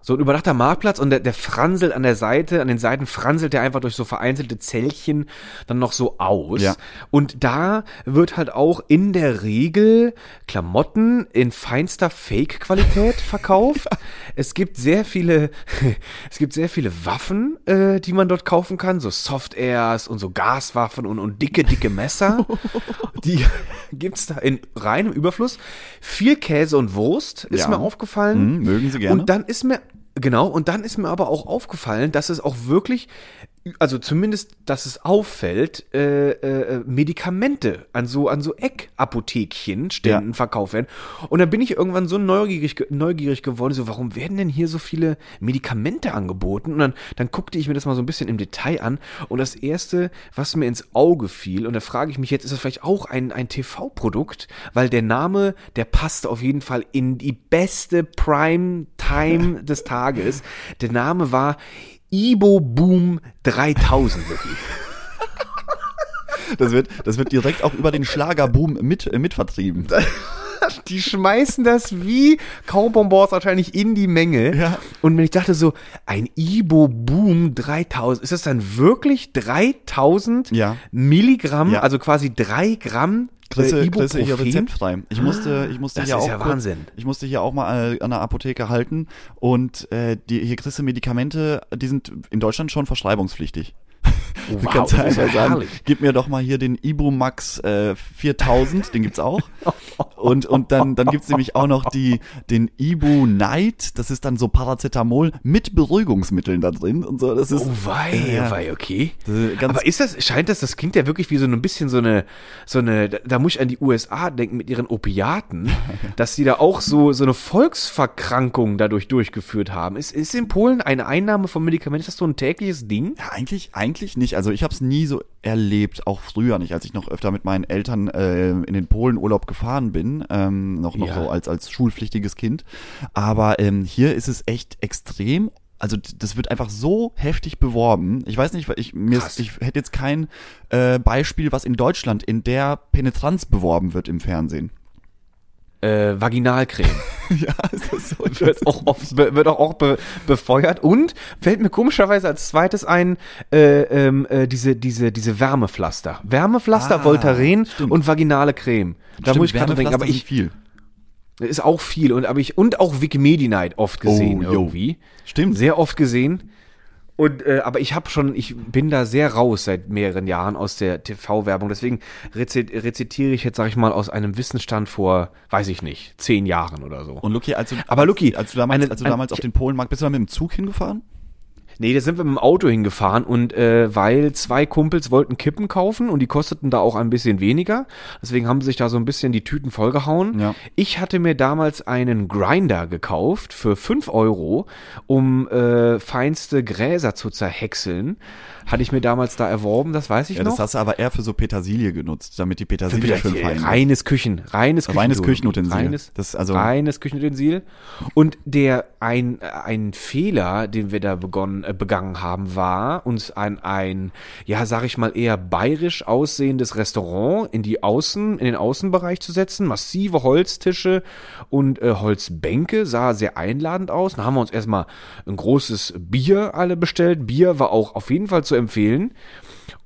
Speaker 2: So ein überdachter Marktplatz und der, der franselt an der Seite, an den Seiten franselt der einfach durch so vereinzelte Zellchen dann noch so aus.
Speaker 3: Ja.
Speaker 2: Und da wird halt auch in der Regel Klamotten in feinster Fake-Qualität verkauft. es gibt sehr viele, es gibt sehr viele Waffen, äh, die man dort kaufen kann, so Soft-Airs und so Gaswaffen und, und dicke, dicke Messer. die gibt's da in reinem Überfluss. Viel Käse und Wurst ist
Speaker 3: Ja.
Speaker 2: mir aufgefallen.
Speaker 3: Mhm, mögen Sie gerne.
Speaker 2: Und dann ist mir, genau, und dann ist mir aber auch aufgefallen, dass es auch wirklich, also zumindest, dass es auffällt, äh, äh, Medikamente an so, an so Eckapothekchen Ständen
Speaker 3: Ja.
Speaker 2: verkauft werden. Und dann bin ich irgendwann so neugierig, neugierig geworden, so, warum werden denn hier so viele Medikamente angeboten? Und dann, dann guckte ich mir das mal so ein bisschen im Detail an. Und das erste, was mir ins Auge fiel, und da frage ich mich jetzt, ist das vielleicht auch ein, ein TV-Produkt? Weil der Name, der passt auf jeden Fall in die beste Prime-Time des Tages. Der Name war Ibo Boom 3000, wirklich.
Speaker 3: Das wird, das wird direkt auch über den Schlagerboom mit, äh, mitvertrieben.
Speaker 2: die schmeißen das wie Kaubonbons wahrscheinlich in die Menge.
Speaker 3: Ja.
Speaker 2: Und wenn ich dachte so, ein Ibo Boom 3000, ist das dann wirklich 3000
Speaker 3: Ja.
Speaker 2: Milligramm,
Speaker 3: Ja.
Speaker 2: also quasi drei Gramm
Speaker 3: Chrisse,
Speaker 2: äh,
Speaker 3: Chrisse hier
Speaker 2: Ibuprofen?
Speaker 3: rezeptfrei. Ich musste, ich musste
Speaker 2: Das
Speaker 3: hier
Speaker 2: ist
Speaker 3: auch
Speaker 2: ja
Speaker 3: kurz,
Speaker 2: Wahnsinn.
Speaker 3: ich musste hier auch mal äh, an der Apotheke halten und äh, die hier kriegst du Medikamente, die sind in Deutschland schon verschreibungspflichtig.
Speaker 2: Oh,
Speaker 3: Du
Speaker 2: wow,
Speaker 3: kannst
Speaker 2: das ist ja
Speaker 3: sagen, gib mir doch mal hier den Ibumax äh, 4000, den gibt's auch. Und, und dann, dann gibt's nämlich auch noch die, den Ibu Night, das ist dann so Paracetamol mit Beruhigungsmitteln da drin und so. Das ist,
Speaker 2: Oh wei,
Speaker 3: Ja,
Speaker 2: wei, okay.
Speaker 3: Ist
Speaker 2: Aber ist das, scheint das, das klingt ja wirklich wie so ein bisschen so eine, so eine, da, muss ich an die USA denken mit ihren Opiaten, dass die da auch so, so eine Volksverkrankung dadurch durchgeführt haben. Ist, ist in Polen eine Einnahme von Medikamenten, ist das so ein tägliches Ding?
Speaker 3: Ja, eigentlich, eigentlich nicht. Also ich habe es nie so erlebt, auch früher nicht, als ich noch öfter mit meinen Eltern äh, in den Polen Urlaub gefahren bin, ähm, noch, noch
Speaker 2: Ja.
Speaker 3: so als, als schulpflichtiges Kind. Aber ähm, hier ist es echt extrem. Also das wird einfach so heftig beworben. Ich weiß nicht, ich mir ist, ich hätte jetzt kein äh, Beispiel, was in Deutschland in der Penetranz beworben wird im Fernsehen.
Speaker 2: Äh, Vaginalcreme.
Speaker 3: ja, ist das so?
Speaker 2: wird auch oft, wird auch, auch be, befeuert und fällt mir komischerweise als zweites ein, äh, ähm, äh, diese, diese, diese Wärmepflaster. Wärmepflaster,
Speaker 3: Ah, stimmt.
Speaker 2: Voltaren und vaginale Creme. Da muss ich gerade denken, aber ich,
Speaker 3: viel.
Speaker 2: ist auch viel und aber ich, und auch Wikimedi-Night oft gesehen
Speaker 3: Oh,
Speaker 2: irgendwie.
Speaker 3: Stimmt.
Speaker 2: Sehr oft gesehen. Und, äh, aber ich habe schon, ich bin da sehr raus seit mehreren Jahren aus der TV-Werbung. Deswegen rezit rezitiere ich jetzt, sag ich mal, aus einem Wissensstand vor, weiß ich nicht, zehn Jahren oder so.
Speaker 3: Und Luki, als du,
Speaker 2: Aber Luki,
Speaker 3: als du damals,
Speaker 2: eine-
Speaker 3: als du
Speaker 2: ein-
Speaker 3: damals auf den Polenmarkt, bist du da mit dem Zug hingefahren?
Speaker 2: Nee, da sind wir mit dem Auto hingefahren und äh, weil zwei Kumpels wollten Kippen kaufen und die kosteten da auch ein bisschen weniger. Deswegen haben sie sich da so ein bisschen die Tüten vollgehauen.
Speaker 3: Ja.
Speaker 2: Ich hatte mir damals einen Grinder gekauft für fünf Euro, um äh, feinste Gräser zu zerhäckseln. Hatte ich mir damals da erworben, das weiß ich
Speaker 3: Ja,
Speaker 2: noch.
Speaker 3: das hast du aber eher für so Petersilie genutzt, damit die Petersilie schön fein
Speaker 2: reines Küchen, reines Küchen,
Speaker 3: Reines Küchenutensil.
Speaker 2: Reines,
Speaker 3: Das, also-
Speaker 2: reines Küchenutensil. Und der ein ein Fehler, den wir da begonnen äh, begangen haben, war uns ein ein ja sag ich mal eher bayerisch aussehendes Restaurant in die Außen in den Außenbereich zu setzen, massive Holztische und äh, Holzbänke sah sehr einladend aus. Dann haben wir uns erstmal ein großes Bier alle bestellt. Bier war auch auf jeden Fall zu empfehlen.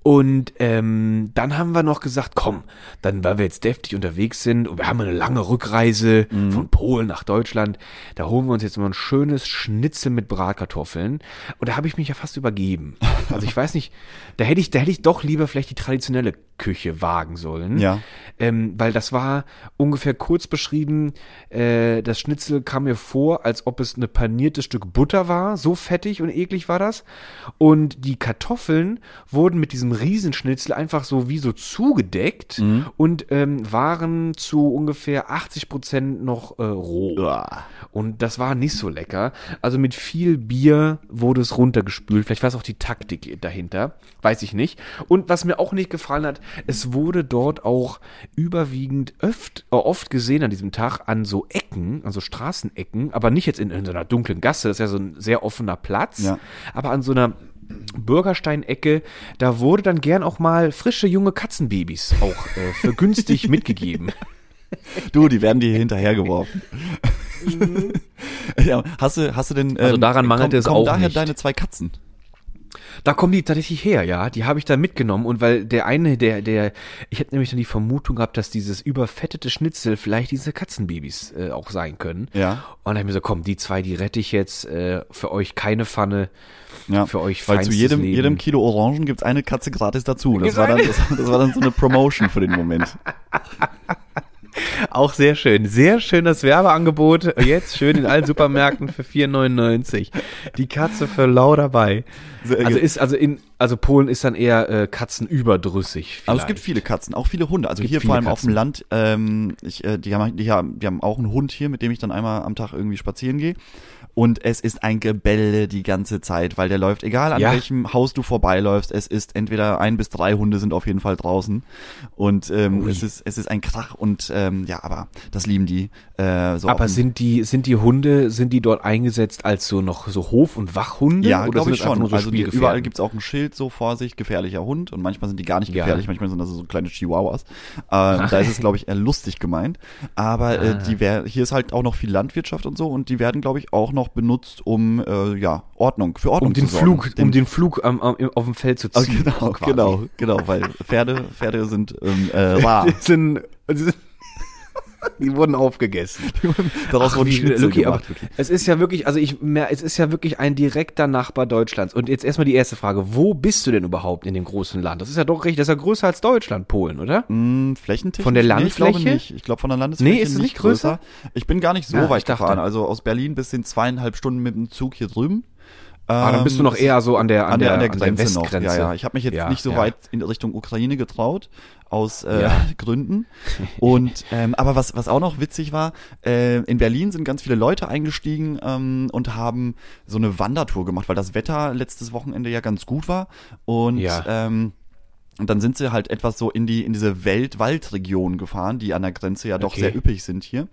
Speaker 2: Und ähm, dann haben wir noch gesagt, komm, dann, weil wir jetzt deftig unterwegs sind und wir haben eine lange Rückreise von Polen nach Deutschland, da holen wir uns jetzt mal ein schönes Schnitzel mit Bratkartoffeln. Und da habe ich mich ja fast übergeben. Also ich weiß nicht, da hätte ich, da hätte ich doch lieber vielleicht die traditionelle Küche wagen sollen.
Speaker 3: Ja.
Speaker 2: Ähm, weil das war ungefähr kurz beschrieben, äh, das Schnitzel kam mir vor, als ob es eine paniertes Stück Butter war. So fettig und eklig war das. Und die Kartoffeln wurden mit diesem Riesenschnitzel einfach so wie so zugedeckt und ähm, waren zu ungefähr 80 Prozent noch äh, roh.
Speaker 3: Uah.
Speaker 2: Und das war nicht so lecker. Also mit viel Bier wurde es runtergespült. Vielleicht war es auch die Taktik dahinter. Weiß ich nicht. Und was mir auch nicht gefallen hat, es wurde dort auch überwiegend öft, äh, oft gesehen an diesem Tag an so Ecken, also Straßenecken, aber nicht jetzt in, in so einer dunklen Gasse, das ist ja so ein sehr offener Platz,
Speaker 3: Ja.
Speaker 2: aber an so einer Bürgersteinecke, da wurde dann gern auch mal frische junge Katzenbabys auch äh, für günstig mitgegeben.
Speaker 3: Du, die werden dir hinterhergeworfen. ja, hast du, hast du denn,
Speaker 2: Mhm. Also daran mangelte
Speaker 3: kommen,
Speaker 2: es
Speaker 3: kommen
Speaker 2: auch
Speaker 3: daher
Speaker 2: nicht.
Speaker 3: deine zwei Katzen?
Speaker 2: Da kommen die tatsächlich her, ja. Die habe ich da mitgenommen und weil der eine, der, der, ich hätte nämlich dann die Vermutung gehabt, dass dieses überfettete Schnitzel vielleicht diese Katzenbabys äh, auch sein können.
Speaker 3: Ja.
Speaker 2: Und dann habe ich mir so, komm, die zwei, die rette ich jetzt. Äh, für euch keine Pfanne.
Speaker 3: Ja,
Speaker 2: Für euch
Speaker 3: Weil zu jedem,
Speaker 2: Leben.
Speaker 3: jedem Kilo Orangen gibt's eine Katze gratis dazu. Das war, dann, das, das war dann so eine Promotion für den Moment.
Speaker 2: Auch sehr schön. Sehr schön das Werbeangebot. Jetzt schön in allen Supermärkten für 4,99. Die Katze für lau dabei. Also ist, also in, also Polen ist dann eher äh, katzenüberdrüssig.
Speaker 3: Aber es gibt
Speaker 2: vielleicht.
Speaker 3: viele Katzen, auch viele Hunde. Also hier vor allem auf dem
Speaker 2: Katzen.
Speaker 3: Land, ähm, ich, äh, die, haben, die, haben, die haben auch einen Hund hier, mit dem ich dann einmal am Tag irgendwie spazieren gehe. Und es ist ein Gebelle die ganze Zeit, weil der läuft, egal an
Speaker 2: Ja.
Speaker 3: welchem Haus du vorbeiläufst, es ist entweder ein bis drei Hunde sind auf jeden Fall draußen. Und ähm,
Speaker 2: Ui.
Speaker 3: es ist es ist ein Krach und ähm, ja, aber das lieben die. Äh, so
Speaker 2: Aber sind die, sind die Hunde, sind die dort eingesetzt als so noch so Hof- und Wachhunde?
Speaker 3: Ja, glaube ich schon.
Speaker 2: so
Speaker 3: also die, überall gibt's auch ein Schild so vor sich, gefährlicher Hund. Und manchmal sind die gar nicht
Speaker 2: Ja.
Speaker 3: gefährlich, manchmal sind das so kleine Chihuahuas. Ähm, da ist es, glaube ich, eher lustig gemeint. Aber äh,
Speaker 2: Ah.
Speaker 3: die wär, hier ist halt auch noch viel Landwirtschaft und so und die werden, glaube ich, auch noch benutzt, um äh, ja, Ordnung, für Ordnung
Speaker 2: Um den
Speaker 3: zu sorgen.
Speaker 2: Flug, um den Flug am, am, auf dem Feld zu
Speaker 3: Ah,
Speaker 2: ziehen.
Speaker 3: genau,
Speaker 2: quasi.
Speaker 3: genau, genau, weil Pferde, Pferde sind ähm, äh, rar.
Speaker 2: Die sind, die wurden aufgegessen.
Speaker 3: Daraus
Speaker 2: Ach,
Speaker 3: wurden Schnitzel
Speaker 2: Lucky,
Speaker 3: gemacht.
Speaker 2: es ist ja wirklich, also ich mehr, es ist ja wirklich ein direkter Nachbar Deutschlands. Und jetzt erstmal die erste Frage: Wo bist du denn überhaupt in dem großen Land? Das ist ja doch recht, das ist ja größer als Deutschland, Polen, oder?
Speaker 3: Hm, flächentechnisch?
Speaker 2: Von der
Speaker 3: Nee, ich glaube
Speaker 2: Landfläche?
Speaker 3: nicht. Ich glaube von der Landesfläche
Speaker 2: Nee, ist es nicht größer?
Speaker 3: Ich bin gar nicht so
Speaker 2: Ja, ich
Speaker 3: weit
Speaker 2: dachte.
Speaker 3: gefahren. Also aus Berlin bis in zweieinhalb Stunden mit dem Zug hier drüben.
Speaker 2: Ah, dann bist du noch
Speaker 3: Ähm,
Speaker 2: eher so an der,
Speaker 3: an der, an der Grenze noch.
Speaker 2: Westgrenze.
Speaker 3: Ja, ja. Ich habe mich jetzt
Speaker 2: Ja,
Speaker 3: nicht so
Speaker 2: ja.
Speaker 3: weit in Richtung Ukraine getraut aus äh,
Speaker 2: Ja.
Speaker 3: Gründen. Und ähm, aber was was auch noch witzig war, äh, in Berlin sind ganz viele Leute eingestiegen ähm, und haben so eine Wandertour gemacht, weil das Wetter letztes Wochenende ja ganz gut war und
Speaker 2: Ja.
Speaker 3: ähm, und dann sind sie halt etwas so in die in diese Welt-Waldregion gefahren, die an der Grenze ja doch
Speaker 2: Okay.
Speaker 3: sehr üppig sind hier.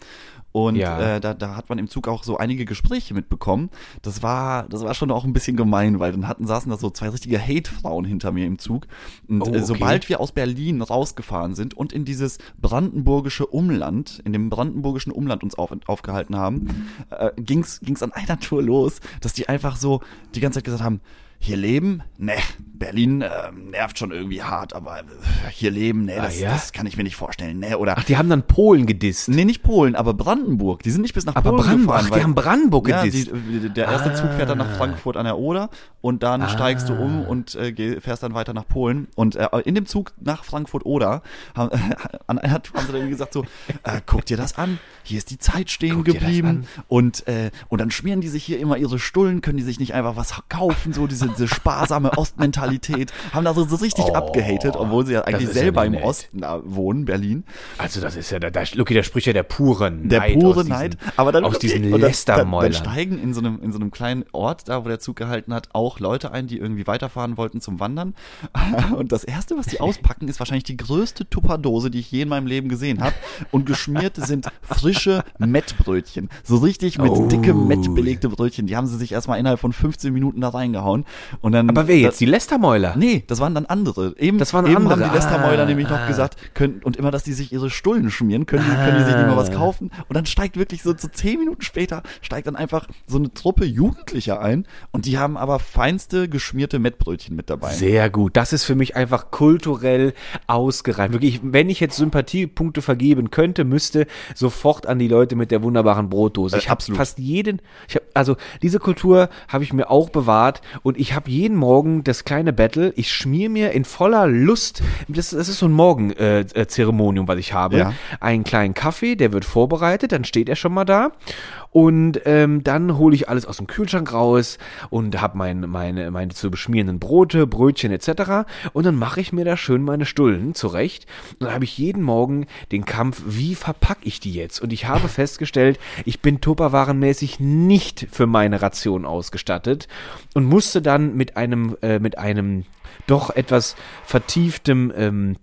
Speaker 3: Und
Speaker 2: Ja.
Speaker 3: äh, da, da hat man im Zug auch so einige Gespräche mitbekommen. Das war, das war schon auch ein bisschen gemein, weil dann hatten saßen da so zwei richtige Hate-Frauen hinter mir im Zug. Und
Speaker 2: Oh,
Speaker 3: äh,
Speaker 2: okay.
Speaker 3: sobald wir aus Berlin rausgefahren sind und in dieses brandenburgische Umland, in dem brandenburgischen Umland uns auf, aufgehalten haben, äh, ging's ging's an einer Tour los, dass die einfach so die ganze Zeit gesagt haben, hier leben? Ne, Berlin ähm, nervt schon irgendwie hart, aber äh, hier leben, ne,
Speaker 2: Ah,
Speaker 3: das,
Speaker 2: ja?
Speaker 3: das kann ich mir nicht vorstellen, ne, oder
Speaker 2: Ach, die haben dann Polen gedisst.
Speaker 3: Nee, nicht Polen, aber Brandenburg. Die sind nicht bis nach
Speaker 2: Aber
Speaker 3: Polen
Speaker 2: Brandenburg,
Speaker 3: gefahren.
Speaker 2: ach, die haben Brandenburg
Speaker 3: ja,
Speaker 2: gedisst.
Speaker 3: die, der erste Zug fährt dann
Speaker 2: Ah.
Speaker 3: nach Frankfurt an der Oder und dann steigst du um und äh, fährst dann weiter nach Polen. Und äh, in dem Zug nach Frankfurt Oder haben, an einer Tour haben sie dann gesagt so, äh, guck dir das an, hier ist die Zeit stehen
Speaker 2: Guck
Speaker 3: geblieben und äh, und dann schmieren die sich hier immer ihre Stullen, können die sich nicht einfach was kaufen, so diese, diese sparsame Ostmentalität, haben da so, so richtig
Speaker 2: Oh,
Speaker 3: abgehatet, obwohl sie ja eigentlich
Speaker 2: ja
Speaker 3: selber
Speaker 2: nicht
Speaker 3: im
Speaker 2: nett.
Speaker 3: Osten da wohnen, Berlin.
Speaker 2: Also das ist ja, da, da, Lucky, da spricht ja der pure Neid.
Speaker 3: Der pure
Speaker 2: aus diesen,
Speaker 3: Neid. Aber dann
Speaker 2: aus diesen
Speaker 3: und dann- Dann, steigen in so, einem, in so einem kleinen Ort, da wo der Zug gehalten hat, auch Leute ein, die irgendwie weiterfahren wollten zum Wandern. Und das Erste, was die auspacken, ist wahrscheinlich die größte Tupperdose, die ich je in meinem Leben gesehen habe. Und geschmiert sind frische Mettbrötchen. So richtig mit
Speaker 2: Oh.
Speaker 3: dickem Mett belegte Brötchen. Die haben sie sich erstmal innerhalb von 15 Minuten da reingehauen. Und dann,
Speaker 2: Aber wer jetzt? Die Lästermäuler?
Speaker 3: Nee, das waren dann andere. Eben,
Speaker 2: Das waren
Speaker 3: eben
Speaker 2: andere.
Speaker 3: haben die Lästermäuler
Speaker 2: Ah,
Speaker 3: nämlich noch
Speaker 2: ah.
Speaker 3: gesagt, können, und immer, dass die sich ihre Stullen schmieren, können die, können die sich nicht mal was kaufen. Und dann steigt wirklich so, so zehn Minuten später, steigt dann einfach so eine Truppe Jugendlicher ein und die haben aber feinste geschmierte Mettbrötchen mit dabei.
Speaker 2: Sehr gut. Das ist für mich einfach kulturell ausgereift. Wirklich, wenn ich jetzt Sympathiepunkte vergeben könnte, müsste sofort an die Leute mit der wunderbaren Brotdose.
Speaker 3: Äh,
Speaker 2: Ich habe fast jeden, ich hab, also diese Kultur habe ich mir auch bewahrt und ich habe jeden Morgen das kleine Battle. Ich schmier mir in voller Lust, das, das ist so ein Morgenzeremonium, äh, Zeremonium, was ich habe,
Speaker 3: Ja.
Speaker 2: einen kleinen Kaffee, der wird vorbereitet, dann steht er schon mal da und ähm, dann hole ich alles aus dem Kühlschrank raus und habe mein, meine, meine zu beschmierenden Brote, Brötchen etc. Und dann mache ich mir da schön meine Stullen zurecht. Und dann habe ich jeden Morgen den Kampf, wie verpacke ich die jetzt? Und ich habe festgestellt, ich bin tupperwarenmäßig nicht für meine Ration ausgestattet und musste dann mit einem, äh, mit einem doch etwas vertieftem ähm,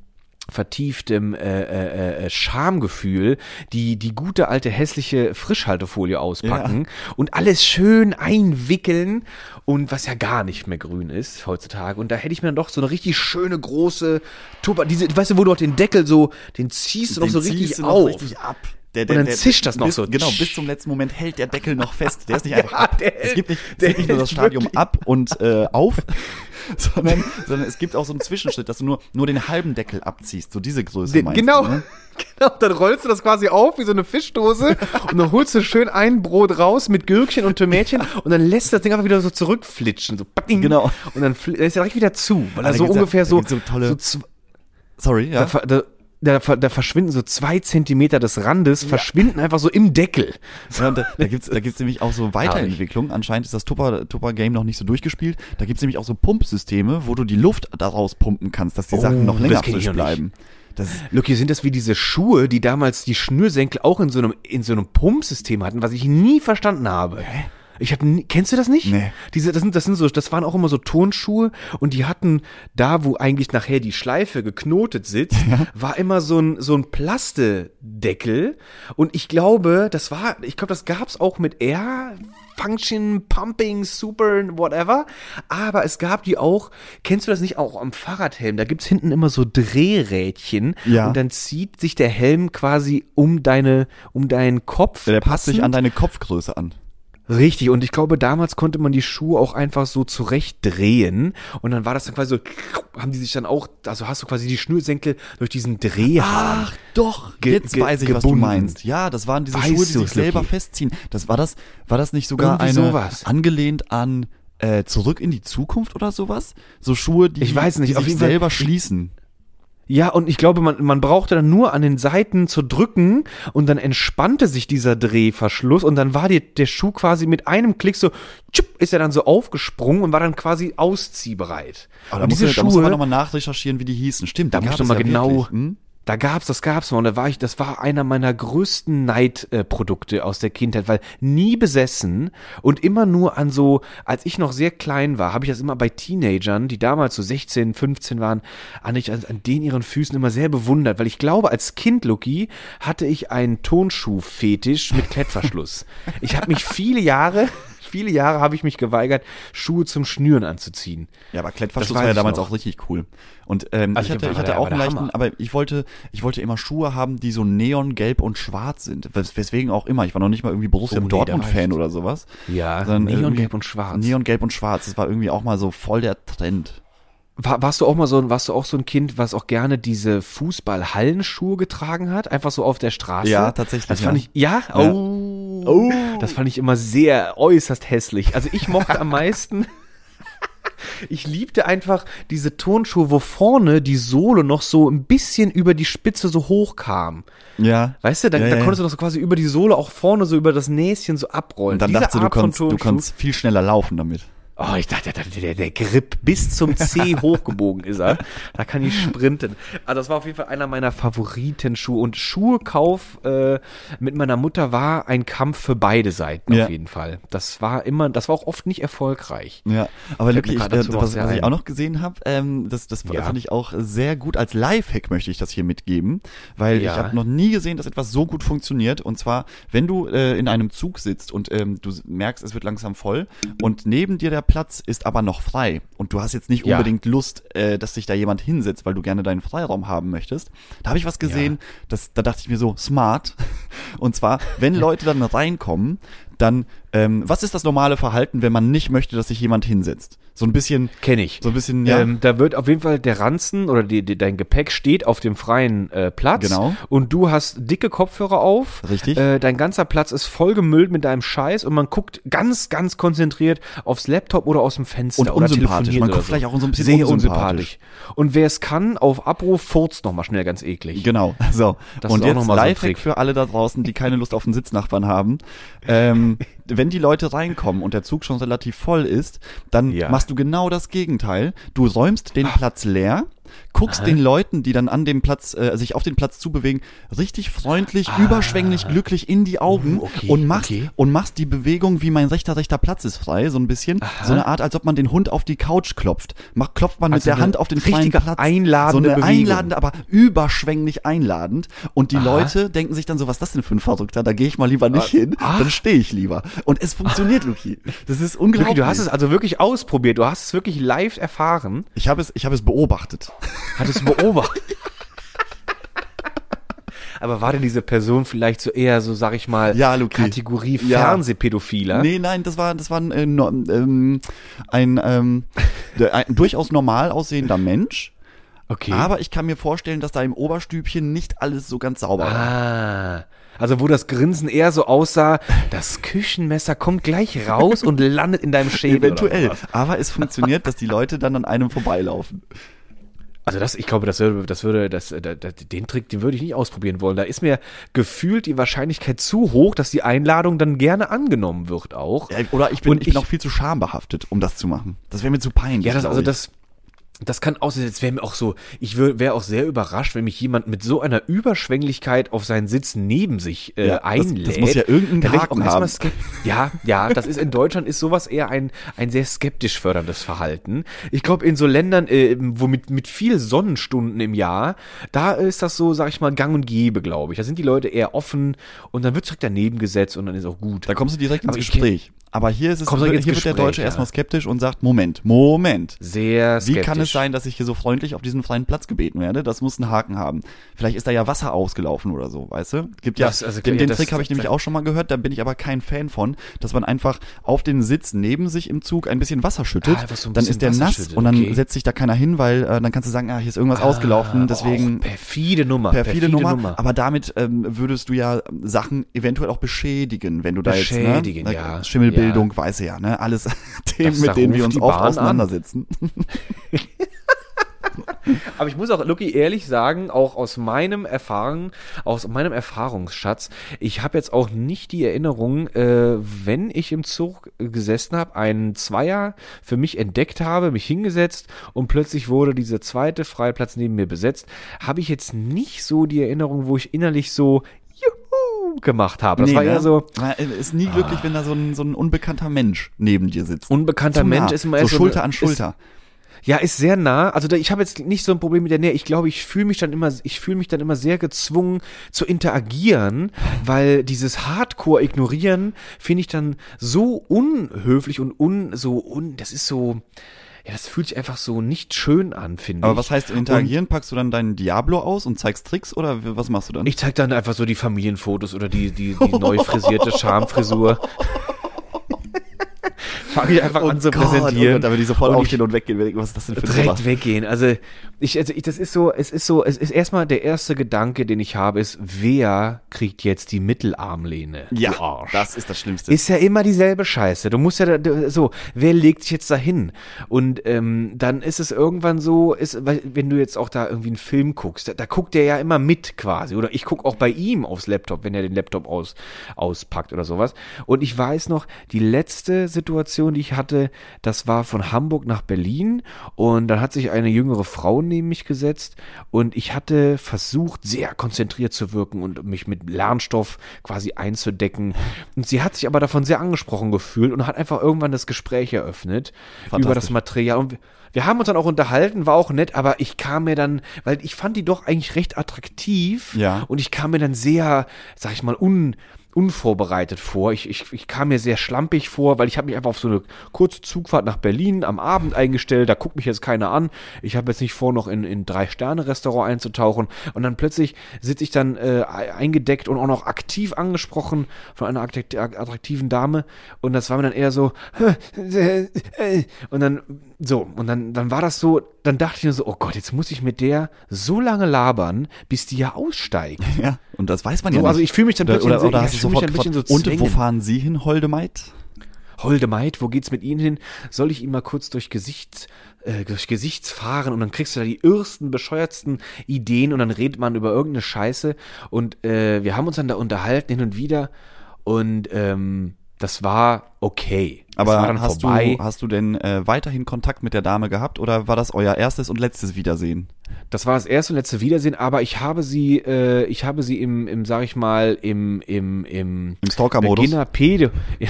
Speaker 2: vertieftem äh, äh, äh, Schamgefühl die die gute alte hässliche Frischhaltefolie auspacken und alles schön einwickeln und was ja gar nicht mehr grün ist heutzutage. Und da hätte ich mir dann doch so eine richtig schöne große Tupper diese weißt du wo du auch den Deckel so den ziehst du noch
Speaker 3: Den
Speaker 2: so
Speaker 3: ziehst
Speaker 2: richtig
Speaker 3: noch
Speaker 2: auf.
Speaker 3: richtig ab. Der,
Speaker 2: Und dann zischt das noch
Speaker 3: bis,
Speaker 2: so.
Speaker 3: Genau, bis zum letzten Moment hält der Deckel noch fest. Der ist nicht einfach
Speaker 2: Ja,
Speaker 3: ab.
Speaker 2: der
Speaker 3: es gibt nicht, es
Speaker 2: der
Speaker 3: gibt nicht nur das Stadium
Speaker 2: wirklich.
Speaker 3: ab und äh, auf, sondern, sondern es gibt auch so einen Zwischenschritt, dass du nur, nur den halben Deckel abziehst. So diese Größe
Speaker 2: Den,
Speaker 3: meinst
Speaker 2: genau,
Speaker 3: du, ne?
Speaker 2: genau, dann rollst du das quasi auf wie so eine Fischdose und dann holst du schön ein Brot raus mit Gürkchen und Tomätchen und dann lässt du das Ding einfach wieder so zurückflitschen, so patting.
Speaker 3: Genau.
Speaker 2: Und dann ist er direkt wieder zu, weil er so ungefähr so,
Speaker 3: so tolle-
Speaker 2: so
Speaker 3: Sorry, ja.
Speaker 2: da, da, da, da verschwinden so zwei Zentimeter des Randes, verschwinden einfach so im Deckel.
Speaker 3: Ja, da, da gibt's da gibt's nämlich auch so Weiterentwicklung. Anscheinend ist das Tupper, Tupper Game noch nicht so durchgespielt. Da gibt's nämlich auch so Pumpsysteme, wo du die Luft daraus pumpen kannst, dass die
Speaker 2: Oh,
Speaker 3: Sachen noch länger frisch bleiben. Das,
Speaker 2: Lucky, sind das wie diese Schuhe, die damals die Schnürsenkel auch in so einem, in so einem Pumpsystem hatten, was ich nie verstanden habe. Ich hab nie, kennst du das nicht?
Speaker 3: Nee.
Speaker 2: Diese, das sind, das sind so, das waren auch immer so Turnschuhe und die hatten da, wo eigentlich nachher die Schleife geknotet sitzt, war immer so ein, so ein Plastedeckel und ich glaube, das war, ich glaube, das gab's auch mit Air Function, Pumping, Super, whatever. Aber es gab die auch, kennst du das nicht auch am Fahrradhelm? Da gibt's hinten immer so Drehrädchen
Speaker 3: Ja.
Speaker 2: und dann zieht sich der Helm quasi um deine, um deinen Kopf.
Speaker 3: Der passt sich
Speaker 2: passend.
Speaker 3: an deine Kopfgröße an.
Speaker 2: Richtig, und ich glaube, damals konnte man die Schuhe auch einfach so zurechtdrehen und dann war das dann quasi so, haben die sich dann auch, also hast du quasi die Schnürsenkel durch diesen Drehhahn.
Speaker 3: doch,
Speaker 2: Ge-
Speaker 3: jetzt weiß ich, was du
Speaker 2: gebunden.
Speaker 3: meinst. Ja, das waren diese
Speaker 2: Weißt
Speaker 3: Schuhe, die sich selber
Speaker 2: Lucky?
Speaker 3: festziehen. Das war das, war das nicht sogar
Speaker 2: Irgendwie
Speaker 3: eine
Speaker 2: sowas.
Speaker 3: angelehnt an äh, Zurück in die Zukunft oder sowas? So Schuhe, die,
Speaker 2: Ich weiß nicht,
Speaker 3: die
Speaker 2: auf
Speaker 3: sich selber schließen.
Speaker 2: Ja, und ich glaube, man, man brauchte dann nur an den Seiten zu drücken und dann entspannte sich dieser Drehverschluss und dann war die, der Schuh quasi mit einem Klick so, tschupp, ist er dann so aufgesprungen und war dann quasi ausziehbereit.
Speaker 3: Aber da
Speaker 2: und diese
Speaker 3: man- da muss man
Speaker 2: Schuhe,
Speaker 3: nochmal nachrecherchieren, wie die hießen. Stimmt,
Speaker 2: Da
Speaker 3: die
Speaker 2: muss
Speaker 3: gab
Speaker 2: ich
Speaker 3: es
Speaker 2: mal
Speaker 3: ja
Speaker 2: genau-.
Speaker 3: Hm?
Speaker 2: Da gab's, das gab's mal. Und da war ich, das war einer meiner größten Neidprodukte Produkte aus der Kindheit, weil nie besessen und immer nur an so, als ich noch sehr klein war, habe ich das immer bei Teenagern, die damals so 16, 15 waren, an, ich, an, an denen ihren Füßen immer sehr bewundert, weil ich glaube, als Kind, Lucky, hatte ich einen Tonschuh-Fetisch mit Klettverschluss. ich habe mich viele Jahre, viele Jahre habe ich mich geweigert, Schuhe zum Schnüren anzuziehen.
Speaker 3: Ja, aber Klettverschluss war ja damals
Speaker 2: noch.
Speaker 3: auch richtig cool. Und ähm,
Speaker 2: Also
Speaker 3: ich hatte, ich hatte
Speaker 2: der-
Speaker 3: auch einen leichten,
Speaker 2: Hammer.
Speaker 3: aber ich wollte, ich wollte immer Schuhe haben, die so neon, gelb und schwarz sind. Wes weswegen auch immer. Ich war noch nicht mal irgendwie Borussia
Speaker 2: Oh, nee,
Speaker 3: Dortmund-Fan oder sowas.
Speaker 2: Ja,
Speaker 3: Sondern
Speaker 2: Neon,
Speaker 3: irgendwie-
Speaker 2: gelb und schwarz.
Speaker 3: Neon, gelb und schwarz. Das war irgendwie auch mal so voll der Trend.
Speaker 2: War, warst du auch mal so, ein- warst du auch so ein Kind, was auch gerne diese Fußball-Hallenschuhe getragen hat? Einfach so auf der Straße?
Speaker 3: Ja, tatsächlich,
Speaker 2: Das fand
Speaker 3: ja.
Speaker 2: ich, ja?
Speaker 3: Ja.
Speaker 2: Oh.
Speaker 3: Oh.
Speaker 2: Das fand ich immer sehr, äußerst hässlich. Also ich mochte am meisten, ich liebte einfach diese Turnschuhe, wo vorne die Sohle noch so ein bisschen über die Spitze so hoch kam.
Speaker 3: Ja.
Speaker 2: Weißt du, da,
Speaker 3: Ja,
Speaker 2: da
Speaker 3: ja,
Speaker 2: konntest du noch so quasi über die Sohle auch vorne so über das Näschen so abrollen.
Speaker 3: Und dann
Speaker 2: Diese
Speaker 3: dachtest du, du
Speaker 2: Art von
Speaker 3: konntest, du konntest viel schneller laufen damit.
Speaker 2: Oh, ich dachte, der, der, der Grip bis zum C hochgebogen ist er. Da kann ich sprinten. Also das war auf jeden Fall einer meiner Favoritenschuhe. Und Schuhekauf äh, mit meiner Mutter war ein Kampf für beide Seiten
Speaker 3: Ja.
Speaker 2: auf jeden Fall. Das war immer, das war auch oft nicht erfolgreich.
Speaker 3: Ja, aber Lucky,
Speaker 2: mir
Speaker 3: ich, äh, was, was ich auch noch gesehen habe, ähm, das, das
Speaker 2: Ja.
Speaker 3: fand ich auch sehr gut. Als Lifehack möchte ich das hier mitgeben, weil
Speaker 2: Ja.
Speaker 3: ich habe noch nie gesehen, dass etwas so gut funktioniert. Und zwar, wenn du äh, in einem Zug sitzt und ähm, du merkst, es wird langsam voll und neben dir der Platz ist aber noch frei und du hast jetzt nicht
Speaker 2: Ja.
Speaker 3: unbedingt Lust, äh, dass sich da jemand hinsetzt, weil du gerne deinen Freiraum haben möchtest. Da habe ich was gesehen, das, da dachte ich mir so, smart. Und zwar, wenn Leute dann reinkommen, dann, ähm, was ist das normale Verhalten, wenn man nicht möchte, dass sich jemand hinsetzt? So ein bisschen,
Speaker 2: Kenne ich.
Speaker 3: so ein bisschen, ja.
Speaker 2: Ähm, da wird auf jeden Fall der Ranzen oder die, die, dein Gepäck steht auf dem freien äh, Platz.
Speaker 3: Genau.
Speaker 2: Und du hast dicke Kopfhörer auf.
Speaker 3: Richtig.
Speaker 2: Äh, dein ganzer Platz ist voll gemüllt mit deinem Scheiß und man guckt ganz, ganz konzentriert aufs Laptop oder aus dem Fenster.
Speaker 3: Und
Speaker 2: oder
Speaker 3: unsympathisch. Man guckt vielleicht auch so ein bisschen
Speaker 2: Sehr
Speaker 3: unsympathisch.
Speaker 2: unsympathisch. Und wer es kann, auf Abruf furzt nochmal schnell ganz eklig.
Speaker 3: Genau, so.
Speaker 2: Das
Speaker 3: und jetzt
Speaker 2: mal so
Speaker 3: für alle da draußen, die keine Lust auf einen Sitznachbarn haben. Ähm, wenn die Leute reinkommen und der Zug schon relativ voll ist, dann
Speaker 2: Ja.
Speaker 3: machst du genau das Gegenteil. Du räumst den Platz leer, guckst den Leuten, die dann an dem Platz, äh, sich auf den Platz zubewegen, richtig freundlich, überschwänglich, glücklich in die Augen
Speaker 2: Uh, okay,
Speaker 3: und machst
Speaker 2: okay.
Speaker 3: und machst die Bewegung wie mein rechter rechter Platz ist frei, so ein bisschen, so eine Art, als ob man den Hund auf die Couch klopft. Macht klopft man mit
Speaker 2: Also
Speaker 3: der
Speaker 2: eine
Speaker 3: Hand auf den freien Platz.
Speaker 2: einladende
Speaker 3: so eine
Speaker 2: Bewegung.
Speaker 3: einladende, aber überschwänglich einladend. Und die Leute denken sich dann so, was ist das denn für ein Verrückter? Da gehe ich mal lieber nicht hin,
Speaker 2: ah.
Speaker 3: dann stehe ich lieber. Und es funktioniert, Luki. Das ist unglaublich.
Speaker 2: Luki, du hast es also wirklich ausprobiert. Du hast es wirklich live erfahren.
Speaker 3: ich habe es, ich habe es beobachtet.
Speaker 2: Hattest du beobachtet. Aber war denn diese Person vielleicht so eher so, sag ich mal,
Speaker 3: Ja, Luki.
Speaker 2: Kategorie
Speaker 3: Ja.
Speaker 2: Fernsehpädophiler?
Speaker 3: Nee, nein, das war, das war ein, äh, ähm, ein, ähm, ein durchaus normal aussehender Mensch.
Speaker 2: Okay.
Speaker 3: Aber ich kann mir vorstellen, dass da im Oberstübchen nicht alles so ganz sauber war.
Speaker 2: ah. Also wo das Grinsen eher so aussah, das Küchenmesser kommt gleich raus und landet in deinem Schädel.
Speaker 3: Eventuell. Aber es funktioniert, dass die Leute dann an einem vorbeilaufen.
Speaker 2: Also das, ich glaube, das würde, das würde, das, äh, das, den Trick, den würde ich nicht ausprobieren wollen. Da ist mir gefühlt die Wahrscheinlichkeit zu hoch, dass die Einladung dann gerne angenommen wird auch.
Speaker 3: Ja, oder ich bin,
Speaker 2: Und
Speaker 3: ich bin
Speaker 2: ich-
Speaker 3: auch viel zu schambehaftet, um das zu machen. Das wäre mir zu peinlich.
Speaker 2: Ja, das, also
Speaker 3: ich.
Speaker 2: das, das kann aussehen, jetzt wäre mir auch so, ich wäre auch sehr überrascht, wenn mich jemand mit so einer Überschwänglichkeit auf seinen Sitz neben sich äh,
Speaker 3: Ja, das-
Speaker 2: einlädt.
Speaker 3: das muss ja
Speaker 2: ich
Speaker 3: Haken haben.
Speaker 2: Ja, ja, das ist in Deutschland ist sowas eher ein, ein sehr skeptisch förderndes Verhalten. Ich glaube, in so Ländern, äh, wo mit, mit viel Sonnenstunden im Jahr, da ist das so, sag ich mal, gang und gäbe, glaube ich. Da sind die Leute eher offen und dann wird direkt daneben gesetzt und dann ist auch gut.
Speaker 3: Da kommst du direkt ins
Speaker 2: Aber
Speaker 3: Gespräch. Aber hier ist es,
Speaker 2: Kommst du
Speaker 3: hier wird der
Speaker 2: Gespräch,
Speaker 3: Deutsche
Speaker 2: ja.
Speaker 3: erstmal skeptisch und sagt, Moment, Moment.
Speaker 2: Sehr
Speaker 3: Wie
Speaker 2: skeptisch.
Speaker 3: kann es sein, dass ich hier so freundlich auf diesen freien Platz gebeten werde? Das muss einen Haken haben. Vielleicht ist da ja Wasser ausgelaufen oder so, weißt du? Gibt ja,
Speaker 2: Das- also,
Speaker 3: den, den
Speaker 2: das-
Speaker 3: Trick habe ich nämlich auch schon mal gehört, da bin ich aber kein Fan von, dass man einfach auf den Sitz neben sich im Zug ein bisschen Wasser schüttet.
Speaker 2: Ah, so ein
Speaker 3: dann
Speaker 2: bisschen
Speaker 3: ist der
Speaker 2: Wasser
Speaker 3: nass
Speaker 2: schüttet,
Speaker 3: und dann
Speaker 2: okay.
Speaker 3: setzt sich da keiner hin, weil äh, dann kannst du sagen, ah, hier ist irgendwas ausgelaufen, deswegen
Speaker 2: Och, perfide Nummer.
Speaker 3: perfide, Nummer. Aber damit ähm, würdest du ja Sachen eventuell auch beschädigen, wenn du da jetzt,
Speaker 2: Beschädigen,
Speaker 3: ne?
Speaker 2: ja.
Speaker 3: Schimmelbildung, weiß ja, ne? Alles Themen,
Speaker 2: Das-
Speaker 3: mit denen wir uns
Speaker 2: die
Speaker 3: oft
Speaker 2: Bahn
Speaker 3: auseinandersetzen.
Speaker 2: Aber ich muss auch Lucky ehrlich sagen, auch aus meinem Erfahrung, aus meinem Erfahrungsschatz, ich habe jetzt auch nicht die Erinnerung, äh, wenn ich im Zug gesessen habe, einen Zweier für mich entdeckt habe, mich hingesetzt und plötzlich wurde dieser zweite freie Platz neben mir besetzt, habe ich jetzt nicht so die Erinnerung, wo ich innerlich so gemacht habe. Das
Speaker 3: Nee,
Speaker 2: war
Speaker 3: ne?
Speaker 2: eher so
Speaker 3: Man ist nie glücklich, wenn da so ein, so ein unbekannter Mensch neben dir sitzt.
Speaker 2: unbekannter
Speaker 3: nah.
Speaker 2: Mensch ist immer
Speaker 3: so
Speaker 2: erst
Speaker 3: Schulter an Schulter.
Speaker 2: Ja, ist sehr nah. Also da, ich habe jetzt nicht so ein Problem mit der Nähe. Ich glaube, ich fühle mich dann immer, ich fühle mich dann immer sehr gezwungen zu interagieren, weil dieses Hardcore ignorieren finde ich dann so unhöflich und un, so un, das ist so, ja, das fühlt sich einfach so nicht schön an, finde ich.
Speaker 3: Aber was heißt interagieren? Packst du dann deinen Diablo aus und zeigst Tricks oder was machst du dann?
Speaker 2: Ich zeig dann einfach so die Familienfotos oder die, die, die neu frisierte Schamfrisur. Fange ich einfach an zu präsentieren.
Speaker 3: Oh Gott, da würde ich sofort
Speaker 2: Und ich-
Speaker 3: aufstehen und weggehen. ich- Was ist das denn für ein
Speaker 2: direkt weggehen. Also ich, also ich, das ist so, es ist so, es ist erstmal der erste Gedanke, den ich habe, ist, wer kriegt jetzt die Mittelarmlehne?
Speaker 3: Ja, das ist das Schlimmste.
Speaker 2: Ist ja immer dieselbe Scheiße. Du musst ja da- so, wer legt sich jetzt da hin? Und ähm, dann ist es irgendwann so, ist, wenn du jetzt auch da irgendwie einen Film guckst, da, da guckt der ja immer mit quasi. Oder ich guck auch bei ihm aufs Laptop, wenn er den Laptop aus, auspackt oder sowas. Und ich weiß noch, die letzte Situation, die ich hatte, das war von Hamburg nach Berlin. Und dann hat sich eine jüngere Frau neben mich gesetzt und ich hatte versucht, sehr konzentriert zu wirken und mich mit Lernstoff quasi einzudecken. Und sie hat sich aber davon sehr angesprochen gefühlt und hat einfach irgendwann das Gespräch eröffnet über das. Material. Und wir- wir haben uns dann auch unterhalten, war auch nett, aber ich kam mir dann, weil ich fand die doch eigentlich recht attraktiv
Speaker 3: Ja.
Speaker 2: und ich kam mir dann sehr, sag ich mal, un, unvorbereitet vor. Ich, ich, ich kam mir sehr schlampig vor, weil ich habe mich einfach auf so eine kurze Zugfahrt nach Berlin am Abend eingestellt. Da guckt mich jetzt keiner an. Ich habe jetzt nicht vor, noch in in drei Sterne Restaurant einzutauchen. Und dann plötzlich sitze ich dann äh, eingedeckt und auch noch aktiv angesprochen von einer attrakt- attraktiven Dame. Und das war mir dann eher so und dann so und dann dann war das so. Dann dachte ich mir so, oh Gott, jetzt muss ich mit der so lange labern, bis die ja aussteigt.
Speaker 3: Ja, und das weiß man ja
Speaker 2: So,
Speaker 3: nicht.
Speaker 2: also ich fühle mich dann plötzlich
Speaker 3: oder,
Speaker 2: so-
Speaker 3: oder
Speaker 2: ja,
Speaker 3: hast
Speaker 2: ich
Speaker 3: sofort
Speaker 2: ein bisschen so
Speaker 3: und wo fahren Sie hin, Holde Maid?
Speaker 2: Holde Maid, wo geht's mit Ihnen hin? Soll ich ihn mal kurz durch Gesicht, äh, durch Gesichts fahren und dann kriegst du da die irrsten, bescheuertsten Ideen und dann redet man über irgendeine Scheiße und äh, wir haben uns dann da unterhalten hin und wieder und ähm, das war okay.
Speaker 3: Aber
Speaker 2: war dann
Speaker 3: hast
Speaker 2: vorbei.
Speaker 3: du, hast du denn äh, weiterhin Kontakt mit der Dame gehabt oder war das euer erstes und letztes Wiedersehen?
Speaker 2: Das war das erste und letzte Wiedersehen, aber ich habe sie, äh, ich habe sie im, im, sag ich mal, im, im, im
Speaker 3: Im Stalker-Modus?
Speaker 2: Beginner Pedo,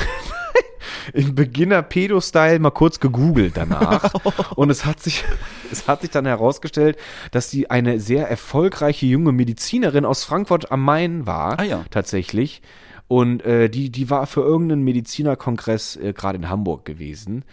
Speaker 2: im Beginner Pedo Style mal kurz gegoogelt danach und es hat sich, es hat sich dann herausgestellt, dass sie eine sehr erfolgreiche junge Medizinerin aus Frankfurt am Main war,
Speaker 3: Ah ja.
Speaker 2: tatsächlich. Und äh, die, die war für irgendeinen Medizinerkongress äh, gerade in Hamburg gewesen.